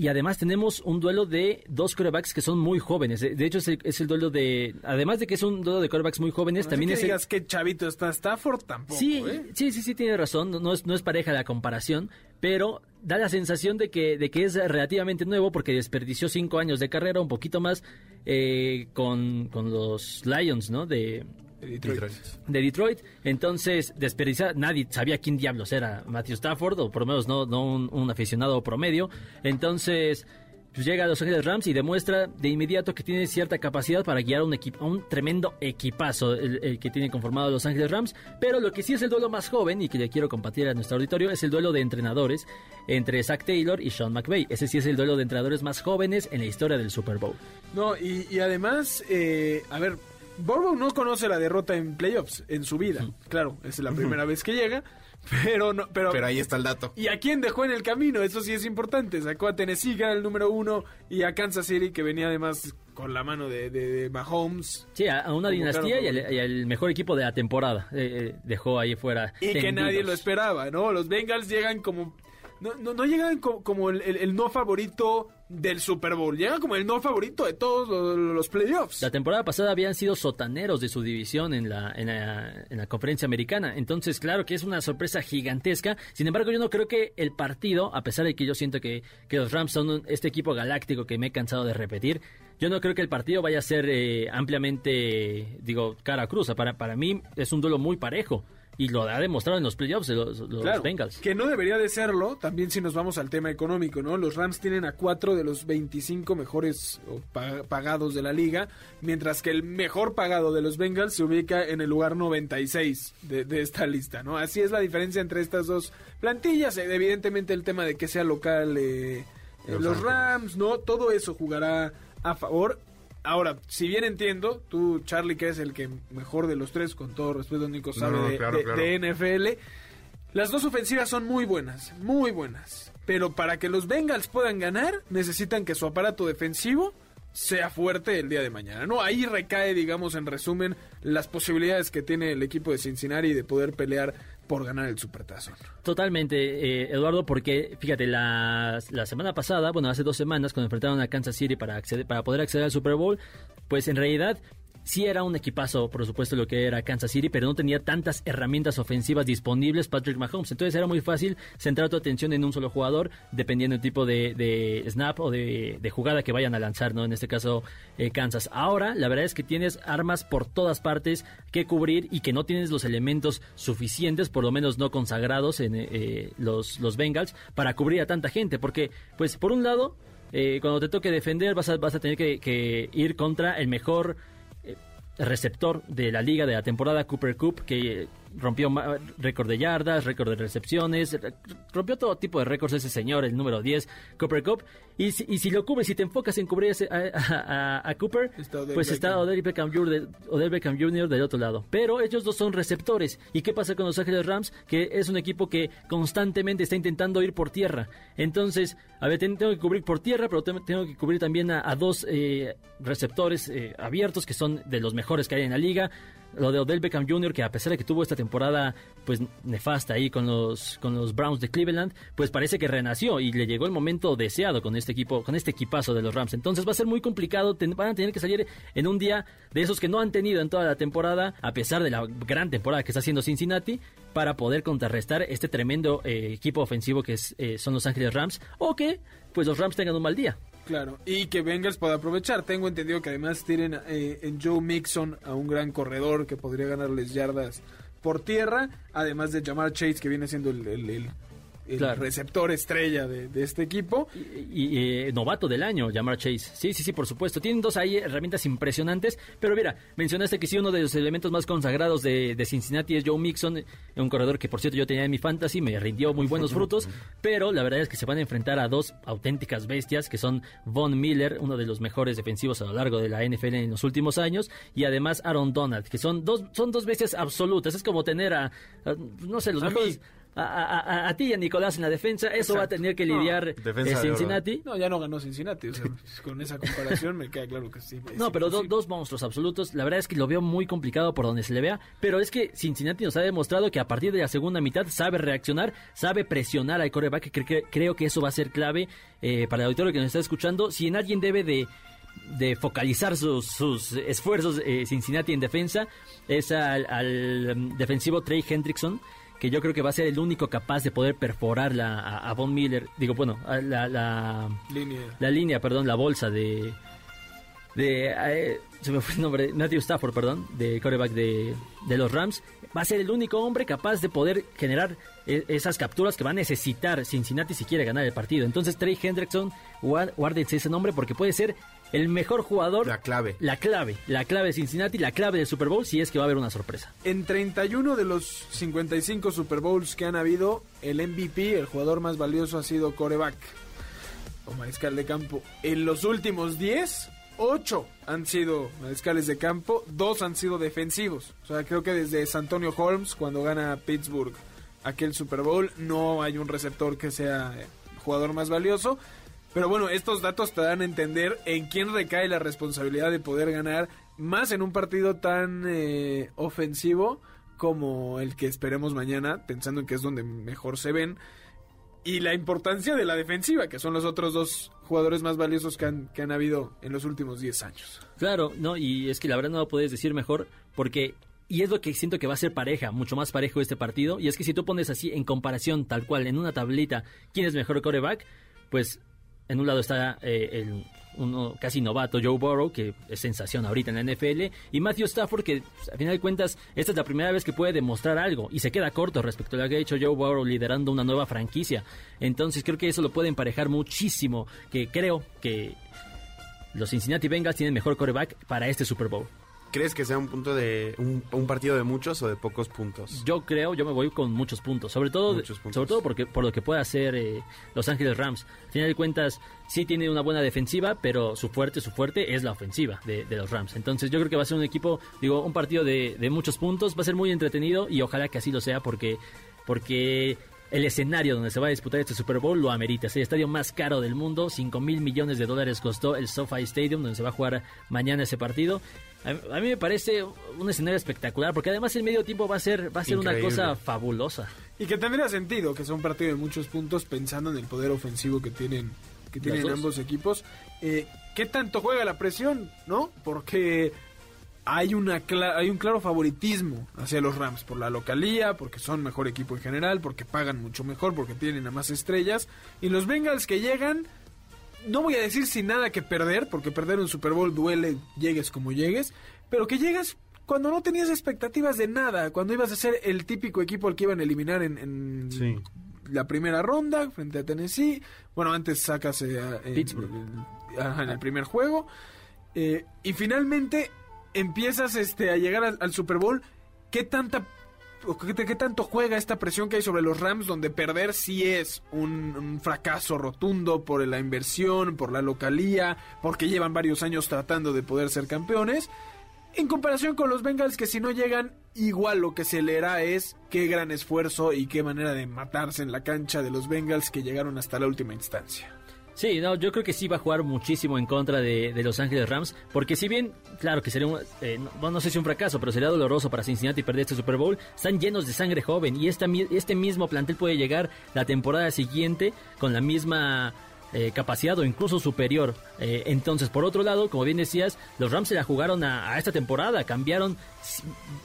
Y además tenemos un duelo de dos quarterbacks que son muy jóvenes. De hecho, es el, es el duelo de... Además de que es un duelo de quarterbacks muy jóvenes, también que es el... digas que chavito está Stafford tampoco, Sí, ¿eh? sí, sí, sí, tiene razón. No, no es, no es pareja la comparación, pero da la sensación de que, de que es relativamente nuevo porque desperdició cinco años de carrera, un poquito más eh, con, con los Lions, ¿no? De, Detroit. de Detroit. Entonces, desperdiciar, nadie sabía quién diablos era Matthew Stafford, o por lo menos no, no un, un aficionado promedio. Entonces, pues llega a Los Ángeles Rams y demuestra de inmediato que tiene cierta capacidad para guiar a un, equipo, un tremendo equipazo el, el que tiene conformado Los Ángeles Rams. Pero lo que sí es el duelo más joven y que le quiero compartir a nuestro auditorio es el duelo de entrenadores entre Zach Taylor y Sean McVay. Ese sí es el duelo de entrenadores más jóvenes en la historia del Super Bowl. No, y, y además, eh, a ver, Borbo no conoce la derrota en playoffs en su vida. Claro, es la primera vez que llega, pero no, pero, Pero ahí está el dato. ¿Y a quién dejó en el camino? Eso sí es importante. Sacó a Tennessee, que era el número uno, y a Kansas City, que venía además con la mano de, de- de Mahomes. Sí, a, a una dinastía claro, y al, y al mejor equipo de la temporada. Eh, eh, dejó ahí fuera. Y que nadie lo esperaba, ¿no? Los Bengals llegan como... No, no, no llegan co- como, el, no favorito del Super Bowl. Llegan como el no favorito de todos los, playoffs. La temporada pasada habían sido sotaneros de su división en la, en, la, en la conferencia americana. Entonces, claro que es una sorpresa gigantesca. Sin embargo, yo no creo que el partido, a pesar de que yo siento que, que los Rams son este equipo galáctico que me he cansado de repetir, yo no creo que el partido vaya a ser eh, ampliamente, digo, cara cruza. Para, para mí es un duelo muy parejo. Y lo ha demostrado en los playoffs de los, los Claro, Bengals. que no debería de serlo, también si nos vamos al tema económico, ¿no? Los Rams tienen a cuatro de los 25 mejores pagados de la liga, mientras que el mejor pagado de los Bengals se ubica en el lugar 96 de, de esta lista, ¿no? Así es la diferencia entre estas dos plantillas, evidentemente el tema de que sea local, eh, Los. Rams, ¿no? Todo eso jugará a favor. Ahora, si bien entiendo, tú, Charlie, que es el que mejor de los tres, con todo respeto, Nico, sabe No, de- claro, de- claro. de NFL, las dos ofensivas son muy buenas, muy buenas. Pero para que los Bengals puedan ganar, necesitan que su aparato defensivo sea fuerte el día de mañana. No, ahí recae, digamos, en resumen, las posibilidades que tiene el equipo de Cincinnati de poder pelear por ganar el Supertazón. Totalmente, eh, Eduardo, porque fíjate, la, la, semana pasada, bueno, hace dos semanas, cuando enfrentaron a Kansas City para, acceder, para poder acceder al Super Bowl, pues en realidad sí era un equipazo, por supuesto, lo que era Kansas City, pero no tenía tantas herramientas ofensivas disponibles Patrick Mahomes. Entonces era muy fácil centrar tu atención en un solo jugador, dependiendo del tipo de, snap o de, jugada que vayan a lanzar, ¿no? En este caso, eh, Kansas. Ahora, la verdad es que tienes armas por todas partes que cubrir y que no tienes los elementos suficientes, por lo menos no consagrados en eh, los, los Bengals, para cubrir a tanta gente. Porque, pues, por un lado, eh, cuando te toque defender, vas a, vas a tener que, que ir contra el mejor receptor de la liga de la temporada, Cooper Cup, que rompió récord de yardas, récord de recepciones, rompió todo tipo de récords ese señor, el número 10, Cooper Cup. Y si, y si lo cubres, si te enfocas en cubrir a, Cooper, pues está Odell Beckham, Jr., Beckham Jr. del otro lado. Pero ellos dos son receptores. ¿Y qué pasa con los Ángeles Rams? Que es un equipo que constantemente está intentando ir por tierra. Entonces, a ver, tengo que cubrir por tierra, pero tengo que cubrir también a, dos eh, receptores eh, abiertos que son de los mejores que hay en la liga lo de Odell Beckham Jr., que a pesar de que tuvo esta temporada pues nefasta ahí con los, con los Browns de Cleveland, pues parece que renació y le llegó el momento deseado con este equipo, con este equipazo de los Rams. Entonces va a ser muy complicado, van a tener que salir en un día de esos que no han tenido en toda la temporada, a pesar de la gran temporada que está haciendo Cincinnati, para poder contrarrestar este tremendo eh, equipo ofensivo que es, eh, son los Ángeles Rams, o que pues los Rams tengan un mal día. Claro, y que Bengals pueda aprovechar. Tengo entendido que además tienen eh, en Joe Mixon a un gran corredor que podría ganarles yardas por tierra, además de Jamar Chase que viene siendo el el receptor estrella de, este equipo. Y, eh, novato del año, llamar Chase. Sí, sí, sí, por supuesto. Tienen dos ahí herramientas impresionantes. Pero mira, mencionaste que sí, uno de los elementos más consagrados de, Cincinnati es Joe Mixon, un corredor que por cierto yo tenía en mi fantasy, me rindió muy buenos [LAUGHS] frutos. pero la verdad es que se van a enfrentar a dos auténticas bestias, que son Von Miller, uno de los mejores defensivos a lo largo de la NFL en los últimos años, y además Aaron Donald, que son dos, son dos bestias absolutas. Es como tener a, no sé, los mejores a, ti y a Nicolás en la defensa. Eso va a tener que lidiar eh, Cincinnati. No, ya no ganó Cincinnati. [LAUGHS] con esa comparación me queda claro que sí. No, pero dos monstruos absolutos. La verdad es que lo veo muy complicado por donde se le vea. Pero es que Cincinnati nos ha demostrado que a partir de la segunda mitad sabe reaccionar, sabe presionar al coreback. Que creo que eso va a ser clave eh, para el auditorio que nos está escuchando. Si en alguien debe de de focalizar sus, esfuerzos eh, Cincinnati en defensa es al, al um, defensivo Trey Hendrickson que yo creo que va a ser el único capaz de poder perforar la, a, Von Miller, digo, bueno, la, la, línea. la línea, perdón, la bolsa de... de eh, se me fue el nombre, Matthew Stafford, perdón, de coreback de, de los Rams, va a ser el único hombre capaz de poder generar e, esas capturas que va a necesitar Cincinnati si quiere ganar el partido. Entonces Trey Hendrickson, guárdense ese nombre porque puede ser el mejor jugador. La clave. La clave. La clave de Cincinnati, la clave del Super Bowl, si es que va a haber una sorpresa. En 31 de los 55 Super Bowls que han habido, el MVP, el jugador más valioso, ha sido coreback o mariscal de campo. En los últimos 10, 8 han sido mariscales de campo, 2 han sido defensivos. O sea, creo que desde Santonio Holmes, cuando gana Pittsburgh aquel Super Bowl, no hay un receptor que sea jugador más valioso. Pero bueno, estos datos te dan a entender en quién recae la responsabilidad de poder ganar más en un partido tan eh, ofensivo como el que esperemos mañana, pensando en que es donde mejor se ven. Y la importancia de la defensiva, que son los otros dos jugadores más valiosos que han, que han habido en los últimos 10 años. Claro, no, y es que la verdad no lo puedes decir mejor, porque y es lo que siento que va a ser pareja, mucho más parejo este partido. Y es que si tú pones así en comparación, tal cual, en una tablita, quién es mejor coreback, pues en un lado está eh, el uno casi novato Joe Burrow, que es sensación ahorita en la NFL, y Matthew Stafford, que pues, a final de cuentas esta es la primera vez que puede demostrar algo y se queda corto respecto a lo que ha hecho Joe Burrow liderando una nueva franquicia. Entonces creo que eso lo puede emparejar muchísimo, que creo que los Cincinnati Bengals tienen mejor coreback para este Super Bowl. ¿Crees que sea un punto de un, partido de muchos o de pocos puntos? Yo creo, yo me voy con muchos puntos, sobre todo sobre todo porque por lo que puede hacer eh, Los Ángeles Rams. Al final de cuentas sí tiene una buena defensiva, pero su fuerte, su fuerte es la ofensiva de, los Rams. Entonces yo creo que va a ser un equipo, digo, un partido de, de muchos puntos, va a ser muy entretenido y ojalá que así lo sea porque porque el escenario donde se va a disputar este Super Bowl lo amerita. Es el estadio más caro del mundo, 5 mil millones de dólares costó el SoFi Stadium, donde se va a jugar mañana ese partido. A, a mí me parece un escenario espectacular, porque además el medio tiempo va a ser, va a ser una cosa fabulosa. Y que tendría sentido que sea un partido de muchos puntos pensando en el poder ofensivo que tienen que tienen ambos equipos. Eh, ¿Qué tanto juega la presión? ¿No? Porque hay, una hay un claro favoritismo hacia los Rams por la localía, porque son mejor equipo en general, porque pagan mucho mejor, porque tienen a más estrellas. Y los Bengals que llegan, no voy a decir sin nada que perder, porque perder un Super Bowl duele, llegues como llegues, pero que llegas cuando no tenías expectativas de nada, cuando ibas a ser el típico equipo al que iban a eliminar en, en Sí. la primera ronda frente a Tennessee. Bueno, antes sacas eh, Pittsburgh. en- en el primer juego. Eh, y finalmente empiezas este, a llegar al, Super Bowl. ¿Qué tanta qué tanto juega esta presión que hay sobre los Rams donde perder sí es un, un fracaso rotundo por la inversión, por la localía, porque llevan varios años tratando de poder ser campeones? En comparación con los Bengals que si no llegan, igual lo que se leerá es qué gran esfuerzo y qué manera de matarse en la cancha de los Bengals que llegaron hasta la última instancia. Sí, no, yo creo que sí va a jugar muchísimo en contra de, Los Ángeles Rams, porque si bien, claro que sería un, eh, no, no sé si un fracaso, pero sería doloroso para Cincinnati perder este Super Bowl, están llenos de sangre joven y esta, este mismo plantel puede llegar la temporada siguiente con la misma eh, capacidad o incluso superior. Eh, entonces, por otro lado, como bien decías, los Rams se la jugaron a, a esta temporada, cambiaron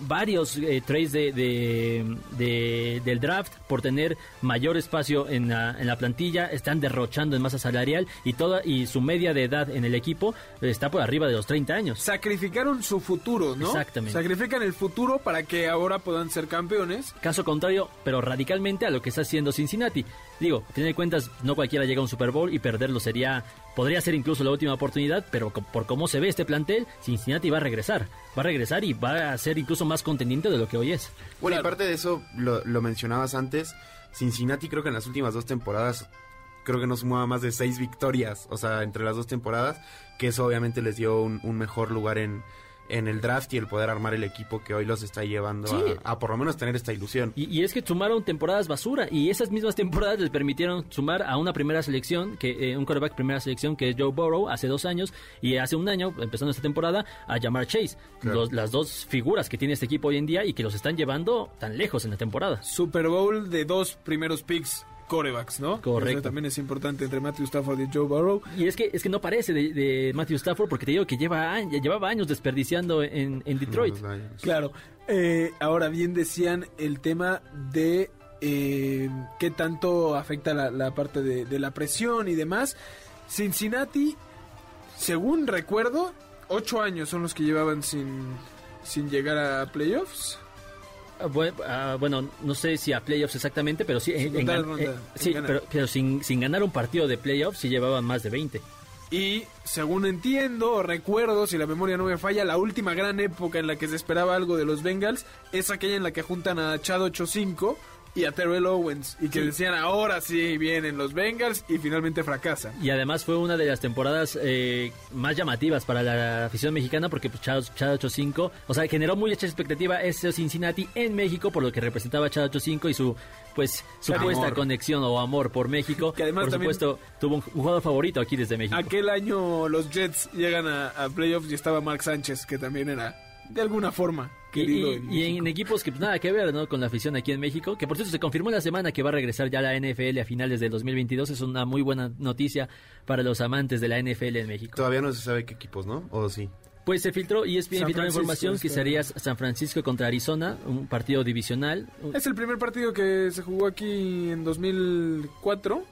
varios eh, trades de, de- de- del draft por tener mayor espacio en la, en la plantilla, están derrochando en masa salarial y toda y su media de edad en el equipo está por arriba de los 30 años. Sacrificaron su futuro, ¿no? Exactamente. Sacrifican el futuro para que ahora puedan ser campeones. Caso contrario, pero radicalmente a lo que está haciendo Cincinnati. Digo, a fin de cuentas, no cualquiera llega a un Super Bowl y perderlo sería, podría ser incluso la última oportunidad, pero por cómo se ve este plantel, Cincinnati va a regresar. Va a regresar y va a ser incluso más contendiente de lo que hoy es. Bueno, y aparte de eso, lo, lo mencionabas antes, Cincinnati creo que en las últimas dos temporadas, creo que no sumaba más de seis victorias, o sea, entre las dos temporadas, que eso obviamente les dio un, un mejor lugar en, en el draft y el poder armar el equipo que hoy los está llevando Sí. a, a por lo menos tener esta ilusión. Y, y es que sumaron temporadas basura y esas mismas temporadas les permitieron sumar a una primera selección, que eh, un quarterback primera selección que es Joe Burrow hace dos años y hace un año, empezando esta temporada, a llamar Chase. Claro. Los- las dos figuras que tiene este equipo hoy en día y que los están llevando tan lejos en la temporada. Super Bowl de dos primeros picks corebacks, ¿no? Correcto. Eso también es importante entre Matthew Stafford y Joe Burrow. Y es que es que no parece de, de Matthew Stafford porque te digo que lleva años, llevaba años desperdiciando en, en Detroit. Claro. Eh, ahora bien decían el tema de eh, qué tanto afecta la, la parte de, de la presión y demás. Cincinnati, según recuerdo, ocho años son los que llevaban sin, sin llegar a playoffs. Ah, ah, Bueno, no sé si a playoffs exactamente, pero sí, en- en contar gan- ronda, eh, sin sí ganar. pero, pero sin, sin ganar un partido de playoffs sí llevaban más de 20. Y según entiendo o recuerdo, si la memoria no me falla, la última gran época en la que se esperaba algo de los Bengals es aquella en la que juntan a Chad 85 y a Terrell Owens y que Sí. decían ahora sí vienen los Bengals y finalmente fracasan. Y además fue una de las temporadas eh, más llamativas para la afición mexicana porque pues, Chad, Chad 85, o sea, generó mucha expectativa ese Cincinnati en México por lo que representaba Chad 85 y su pues supuesta Amor. conexión o amor por México. Que además por supuesto, tuvo un, jugador favorito aquí desde México. Aquel año los Jets llegan a, a playoffs y estaba Mark Sánchez, que también era de alguna forma querido. y- en y en México. equipos que pues, nada que ver ¿no? con la afición aquí en México, que por cierto se confirmó la semana que va a regresar ya la NFL a finales del 2022, es una muy buena noticia para los amantes de la NFL en México. Todavía no se sabe qué equipos, ¿no? ¿O sí? Pues se filtró y es bien San filtró información que sería San Francisco contra Arizona, un partido divisional. Es el primer partido que se jugó aquí en 2004.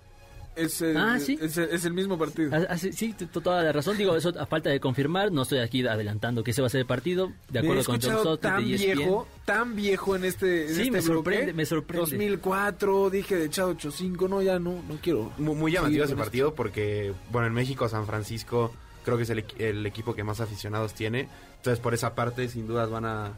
Es el, Ah, ¿sí? es, el- es el mismo partido. Ah, ah, sí, sí, toda la razón. Digo, eso a falta de confirmar, no estoy aquí adelantando que ese va a ser el partido, de acuerdo con John Stott tan de E viejo, tan viejo en este, en Sí, este me bloque. sorprende, me sorprende. 2004, dije de Chad 85, no, ya no, no quiero. Muy, muy llamativo ese partido porque, bueno, en México, San Francisco, creo que es el, el equipo que más aficionados tiene. Entonces, por esa parte, sin dudas van a,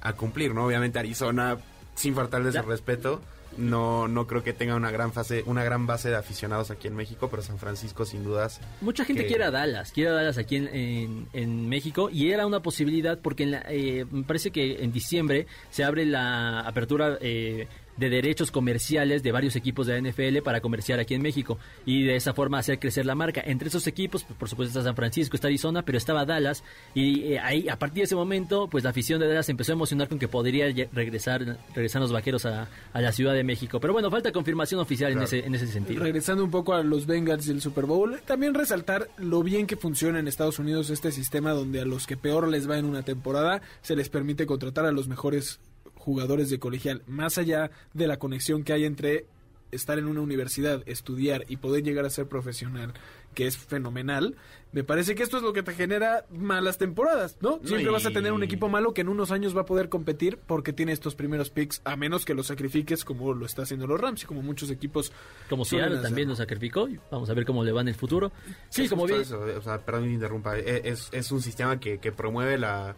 a cumplir, ¿no? Obviamente, Arizona, sin faltarles Ya. el respeto, no, no creo que tenga una gran fase, una gran base de aficionados aquí en México, pero San Francisco, sin dudas. Mucha gente que- quiere a Dallas, quiere a Dallas aquí en, en- en México y era una posibilidad porque en la- eh, me parece que en diciembre se abre la apertura eh, de derechos comerciales de varios equipos de la NFL para comerciar aquí en México y de esa forma hacer crecer la marca. Entre esos equipos, pues, por supuesto está San Francisco, está Arizona, pero estaba Dallas y eh, ahí a partir de ese momento, pues la afición de Dallas empezó a emocionar con que podría regresar regresar los vaqueros a, a la Ciudad de México. Pero bueno, falta confirmación oficial en, ese, en ese sentido. Regresando un poco a los Bengals del Super Bowl, también resaltar lo bien que funciona en Estados Unidos este sistema donde a los que peor les va en una temporada se les permite contratar a los mejores jugadores de colegial, más allá de la conexión que hay entre estar en una universidad, estudiar y poder llegar a ser profesional, que es fenomenal. Me parece que esto es lo que te genera malas temporadas, ¿no? Siempre vas a tener un equipo malo que en unos años va a poder competir porque tiene estos primeros picks, a menos que los sacrifiques como lo está haciendo los Rams y como muchos equipos Como Seattle también lo sacrificó y vamos a ver cómo le va en el futuro. Sí, como bien, eso, o sea, perdón que interrumpa, e- es, es un sistema que, que promueve la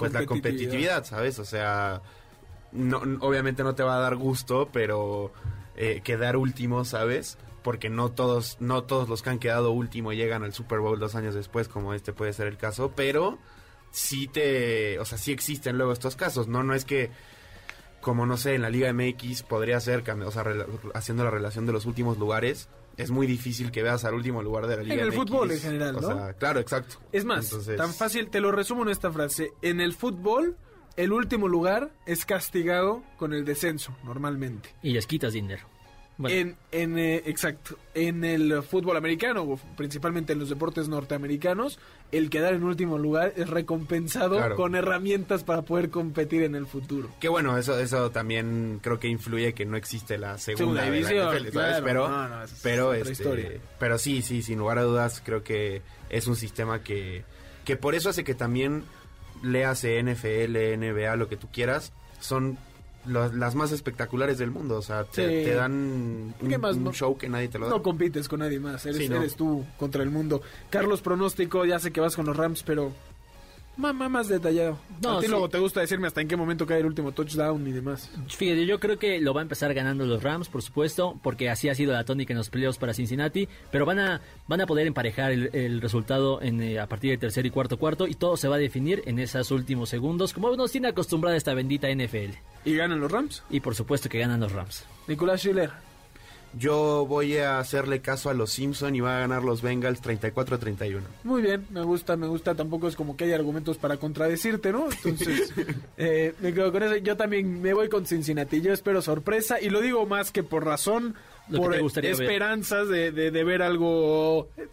pues la competitividad, ¿sabes? O sea, no, obviamente no te va a dar gusto, pero eh, quedar último, ¿sabes? Porque no todos, no todos los que han quedado último llegan al Super Bowl dos años después, como este puede ser el caso, pero sí te, o sea, sí existen luego estos casos, ¿no? No es que como no sé, en la Liga MX podría ser, o sea, haciendo la relación de los últimos lugares, es muy difícil que veas al último lugar de la Liga el MX. fútbol en general, O ¿no? sea, claro, exacto. Es más, Entonces- tan fácil, te lo resumo en esta frase. En el fútbol, el último lugar es castigado con el descenso, normalmente. y les quitas dinero. Bueno, En, en eh, exacto, en el fútbol americano, principalmente en los deportes norteamericanos, el quedar en último lugar es recompensado Claro. con herramientas para poder competir en el futuro. Que bueno, eso eso también creo que influye que no existe la segunda, división, NFL, ¿sabes? claro. Pero, No, no, es pero, este, historia. pero sí, sí, sin lugar a dudas, creo que es un sistema que, que por eso hace que también leas NFL, NBA, lo que tú quieras, son las más espectaculares del mundo. O sea, te, Sí. te dan ¿Qué un, más? un No- show que nadie te lo da. No compites con nadie más, eres, Sí, no. eres tú contra el mundo. Carlos, pronóstico, ya sé que vas con los Rams, pero más, más, más detallado. No, a ti sí. luego te gusta decirme hasta en qué momento cae el último touchdown y demás. Fíjate, yo creo que lo va a empezar ganando los Rams, por supuesto, porque así ha sido la tónica en los playoffs para Cincinnati, pero van a van a poder emparejar el, el resultado en, eh, a partir del tercer y cuarto cuarto y todo se va a definir en esos últimos segundos, como nos tiene acostumbrada esta bendita NFL. ¿Y ganan los Rams? Y por supuesto que ganan los Rams. Nicolás Schiller. Yo voy a hacerle caso a los Simpson y va a ganar los Bengals 34-31. Muy bien, me gusta, me gusta. Tampoco es como que hay argumentos para contradecirte, ¿no? Entonces, [LAUGHS] eh, me quedo con eso. Yo también me voy con Cincinnati. Yo espero sorpresa y lo digo más que por razón, Lo por ver. esperanzas de, de- de ver algo eh,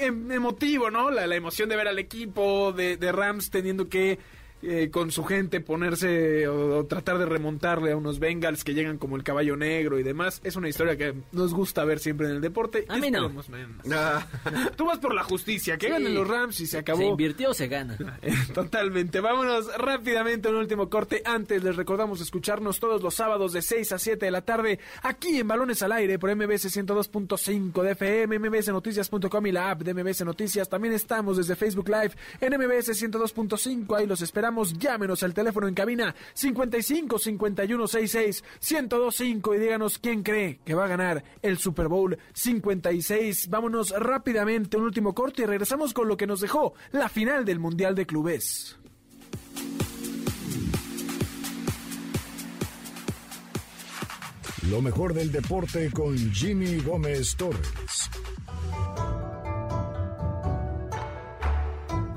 em- emotivo, ¿no? La, la emoción de ver al equipo de, de Rams teniendo que eh, con su gente ponerse o, o tratar de remontarle a unos Bengals que llegan como el caballo negro y demás. Es una historia que nos gusta ver siempre en el deporte. A mí no. Ah, [LAUGHS] Tú vas por la justicia, que Sí. ganen los Rams y se acabó. Se invirtió o se gana. [LAUGHS] Eh, Totalmente. Vámonos rápidamente a un último corte. Antes les recordamos escucharnos todos los sábados de 6 a 7 de la tarde aquí en Balones al Aire por MBS 102.5 de FM, mbsnoticias.com y la app de MBS Noticias. También estamos desde Facebook Live en MBS 102.5. Ahí los esperamos. Llámenos al teléfono en cabina 55 51 66 1025 y díganos quién cree que va a ganar el Super Bowl 56. Vámonos rápidamente un último corte y regresamos con lo que nos dejó la final del Mundial de Clubes. Lo mejor del deporte con Jimmy Gómez Torres.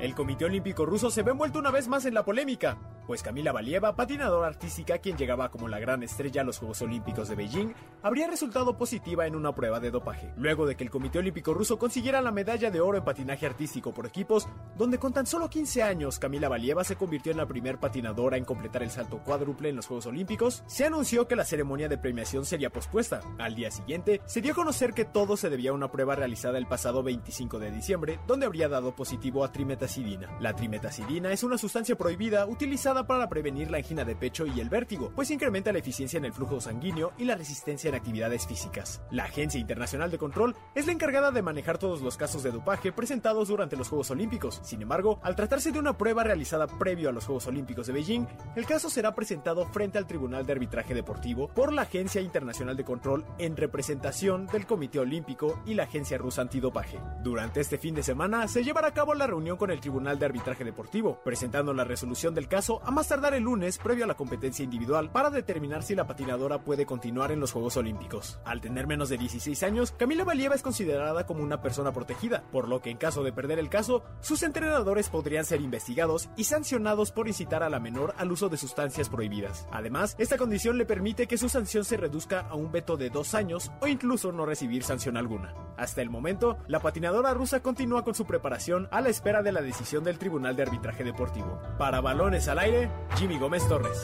El Comité Olímpico Ruso se ve envuelto una vez más en la polémica, pues Camila Valieva, patinadora artística quien llegaba como la gran estrella a los Juegos Olímpicos de Beijing, habría resultado positiva en una prueba de dopaje, luego de que el Comité Olímpico Ruso consiguiera la medalla de oro en patinaje artístico por equipos, donde con tan solo 15 años Camila Valieva se convirtió en la primer patinadora en completar el salto cuádruple en los Juegos Olímpicos, se anunció que la ceremonia de premiación sería pospuesta. Al día siguiente, se dio a conocer que todo se debía a una prueba realizada el pasado 25 de diciembre, donde habría dado positivo a trimetacidina. La trimetacidina es una sustancia prohibida utilizada para prevenir la angina de pecho y el vértigo, pues incrementa la eficiencia en el flujo sanguíneo y la resistencia en actividades físicas. La Agencia Internacional de Control es la encargada de manejar todos los casos de dopaje presentados durante los Juegos Olímpicos. Sin embargo, al tratarse de una prueba realizada previo a los Juegos Olímpicos de Beijing, el caso será presentado frente al Tribunal de Arbitraje Deportivo por la Agencia Internacional de Control en representación del Comité Olímpico y la Agencia Rusa Antidopaje. Durante este fin de semana se llevará a cabo la reunión con el Tribunal de Arbitraje Deportivo, presentando la resolución del caso a más tardar el lunes previo a la competencia individual para determinar si la patinadora puede continuar en los Juegos Olímpicos. Al tener menos de 16 años, Camila Valieva es considerada como una persona protegida, por lo que en caso de perder el caso, sus entrenadores podrían ser investigados y sancionados por incitar a la menor al uso de sustancias prohibidas. Además, esta condición le permite que su sanción se reduzca a un veto de dos años o incluso no recibir sanción alguna. Hasta el momento, la patinadora rusa continúa con su preparación a la espera de la decisión del Tribunal de Arbitraje Deportivo. Para balones al aire, Jimmy Gómez Torres.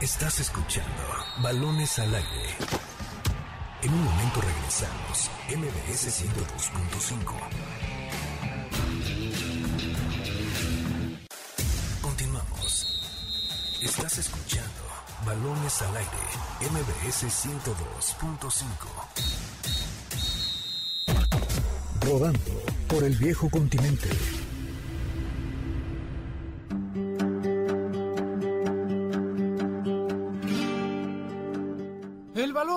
Estás escuchando Balones al aire. En un momento regresamos. MBS 102.5. Continuamos. Estás escuchando Balones al aire. MBS 102.5. Rodando por el viejo continente.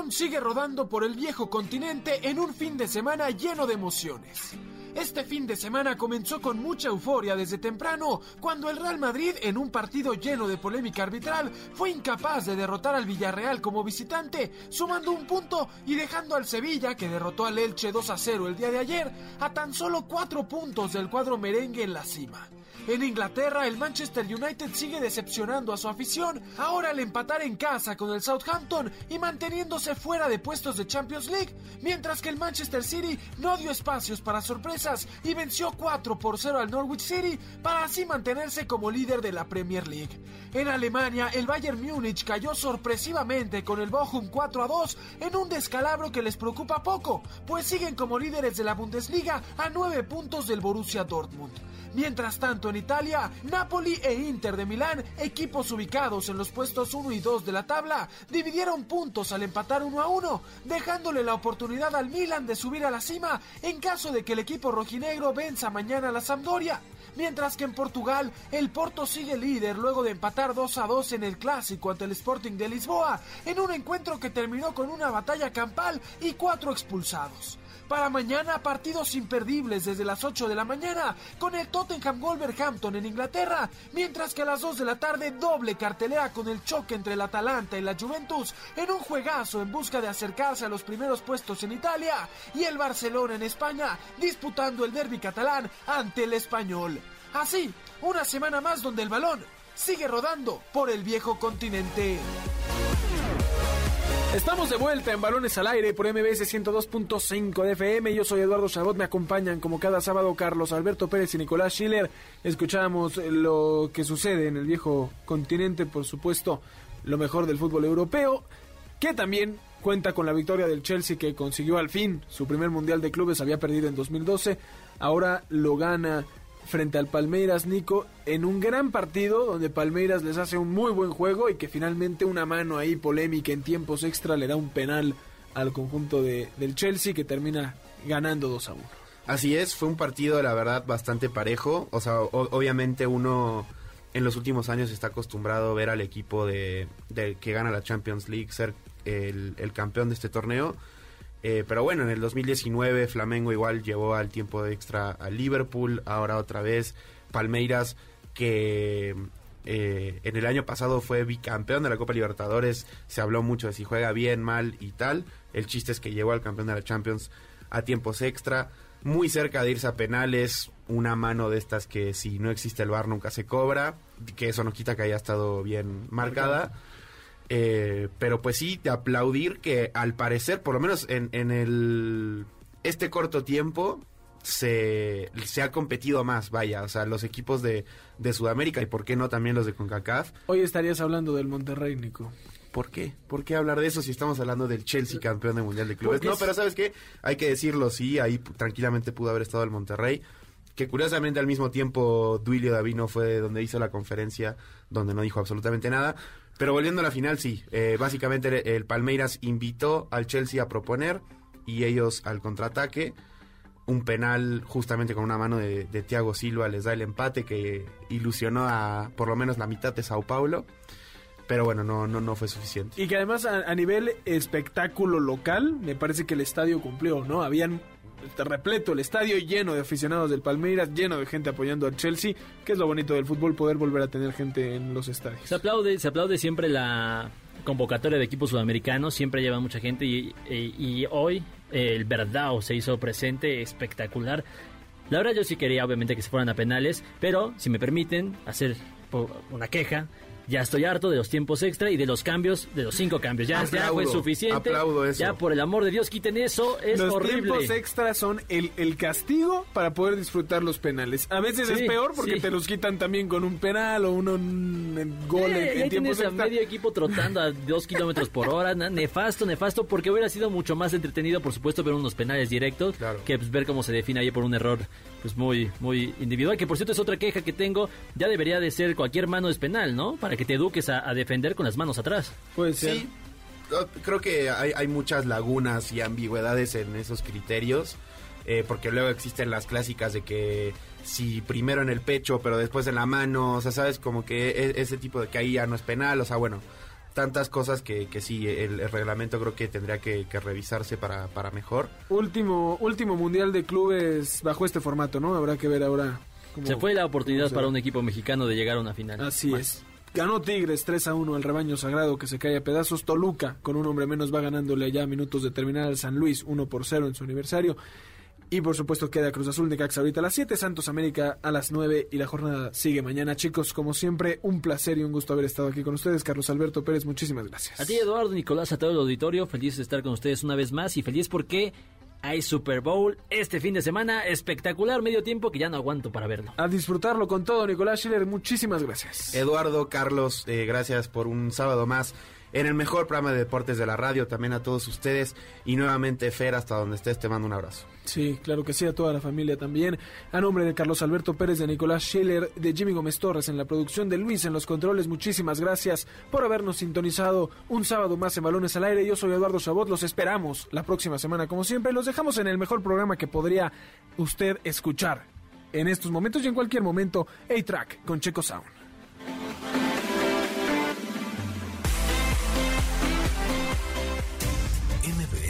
Sigue rodando por el viejo continente en un fin de semana lleno de emociones. Este fin de semana comenzó con mucha euforia desde temprano, cuando el Real Madrid, en un partido lleno de polémica arbitral, fue incapaz de derrotar al Villarreal como visitante, sumando un punto y dejando al Sevilla, que derrotó al Elche 2 a 0 el día de ayer, a tan solo cuatro puntos del cuadro merengue en la cima. En Inglaterra, el Manchester United sigue decepcionando a su afición, ahora al empatar en casa con el Southampton y manteniéndose fuera de puestos de Champions League, mientras que el Manchester City no dio espacios para sorpresas y venció 4 por 0 al Norwich City para así mantenerse como líder de la Premier League. En Alemania, el Bayern Múnich cayó sorpresivamente con el Bochum 4 a 2 en un descalabro que les preocupa poco, pues siguen como líderes de la Bundesliga a 9 puntos del Borussia Dortmund. Mientras tanto, en Italia, Napoli e Inter de Milán, equipos ubicados en los puestos 1 y 2 de la tabla, dividieron puntos al empatar 1 a 1, dejándole la oportunidad al Milan de subir a la cima en caso de que el equipo rojinegro venza mañana a la Sampdoria. Mientras que en Portugal, el Porto sigue líder luego de empatar 2 a 2 en el clásico ante el Sporting de Lisboa, en un encuentro que terminó con una batalla campal y cuatro expulsados. Para mañana, partidos imperdibles desde las 8 de la mañana con el Tottenham Wolverhampton en Inglaterra, mientras que a las 2 de la tarde doble cartelea con el choque entre el Atalanta y la Juventus en un juegazo en busca de acercarse a los primeros puestos en Italia y el Barcelona en España disputando el derby catalán ante el español. Así, una semana más donde el balón sigue rodando por el viejo continente. Estamos de vuelta en Balones al Aire por MBS 102.5 de FM. Yo soy Eduardo Chabot. Me acompañan como cada sábado Carlos Alberto Pérez y Nicolás Schiller. Escuchamos lo que sucede en el viejo continente, por supuesto, lo mejor del fútbol europeo, que también cuenta con la victoria del Chelsea que consiguió al fin su primer mundial de clubes. Había perdido en 2012. Ahora lo gana frente al Palmeiras, Nico, en un gran partido donde Palmeiras les hace un muy buen juego y que finalmente una mano ahí polémica en tiempos extra le da un penal al conjunto de, del Chelsea que termina ganando 2 a 1. Así es, fue un partido la verdad bastante parejo, o sea, obviamente uno en los últimos años está acostumbrado a ver al equipo de, que gana la Champions League ser el campeón de este torneo. Eh, pero bueno, en el 2019 Flamengo igual llevó al tiempo extra a Liverpool, ahora otra vez Palmeiras que eh, en el año pasado fue bicampeón de la Copa Libertadores, se habló mucho de si juega bien, mal y tal, el chiste es que llegó al campeón de la Champions a tiempos extra, muy cerca de irse a penales, una mano de estas que si no existe el VAR nunca se cobra, que eso no quita que haya estado bien marcada. Eh, pero pues sí, de aplaudir que al parecer, por lo menos en, en el este corto tiempo, se, se ha competido más, vaya, o sea, los equipos de, de Sudamérica y por qué no también los de CONCACAF. Hoy estarías hablando del Monterrey, Nico. ¿Por qué? ¿Por qué hablar de eso si estamos hablando del Chelsea campeón de Mundial de Clubes? Porque No, pero ¿sabes qué? Hay que decirlo, sí, ahí tranquilamente pudo haber estado el Monterrey, que curiosamente al mismo tiempo Duilio Davino fue donde hizo la conferencia, donde no dijo absolutamente nada. Pero volviendo a la final, sí, eh, básicamente el, Palmeiras invitó al Chelsea a proponer y ellos al contraataque. Un penal justamente con una mano de, de Thiago Silva les da el empate que ilusionó a por lo menos la mitad de Sao Paulo. Pero bueno, no, no, no fue suficiente. Y que además a, nivel espectáculo local, me parece que el estadio cumplió, ¿no? Habían repleto el estadio, lleno de aficionados del Palmeiras, lleno de gente apoyando al Chelsea, que es lo bonito del fútbol, poder volver a tener gente en los estadios. Se aplaude, se aplaude siempre la convocatoria de equipos sudamericanos, siempre lleva mucha gente y, y- y hoy eh, el Verdao se hizo presente, espectacular. La verdad yo sí quería obviamente que se fueran a penales, pero si me permiten hacer una queja, ya estoy harto de los tiempos extra y de los cambios, de los cinco cambios. Ya, ya fue Aplaudo, suficiente. aplaudo eso. Ya por el amor de Dios, quiten eso, es los horrible. tiempos extras son el, el castigo para poder disfrutar los penales. A veces Sí, es peor porque sí. te los quitan también con un penal o un, un gol Eh, en, en tiempos tienes a extra. medio equipo trotando a dos kilómetros por hora, nefasto, nefasto, porque hubiera sido mucho más entretenido, por supuesto, ver unos penales directos, que pues, ver cómo se define ahí por un error pues muy muy individual, que por cierto es otra queja que tengo, ya debería de ser cualquier mano es penal, ¿no? Para que te eduques a, a defender con las manos atrás. Puede Sí, creo que hay, hay muchas lagunas y ambigüedades en esos criterios, eh, porque luego existen las clásicas de que si primero en el pecho, pero después en la mano, o sea, sabes, como que e- ese tipo de que ahí ya no es penal, o sea, bueno, tantas cosas que, que sí, el, el reglamento creo que tendría que, que revisarse para, para mejor. Último, último mundial de clubes bajo este formato, ¿no? Habrá que ver ahora. cómo- Se fue la oportunidad para un equipo mexicano de llegar a una final. Así es. Ganó Tigres 3 a 1 al rebaño sagrado que se cae a pedazos. Toluca, con un hombre menos, va ganándole ya minutos de terminar al San Luis 1 por 0 en su aniversario. Y por supuesto queda Cruz Azul de Caxa ahorita a las 7, Santos América a las 9 y la jornada sigue mañana. Chicos, como siempre, un placer y un gusto haber estado aquí con ustedes. Carlos Alberto Pérez, muchísimas gracias. A ti, Eduardo, Nicolás, a todo el auditorio, feliz de estar con ustedes una vez más y feliz porque hay Super Bowl este fin de semana, espectacular medio tiempo que ya no aguanto para verlo. A disfrutarlo con todo, Nicolás Schiller, muchísimas gracias. Eduardo, Carlos, eh, gracias por un sábado más en el mejor programa de deportes de la radio, también a todos ustedes y nuevamente Fer, hasta donde estés, te mando un abrazo. Sí, claro que sí, a toda la familia también. A nombre de Carlos Alberto Pérez, de Nicolás Schiller, de Jimmy Gómez Torres en la producción, de Luis en los controles, muchísimas gracias por habernos sintonizado un sábado más en Balones al Aire. Yo soy Eduardo Chabot, los esperamos la próxima semana como siempre. Los dejamos en el mejor programa que podría usted escuchar en estos momentos y en cualquier momento, A-Track con Checo Sound.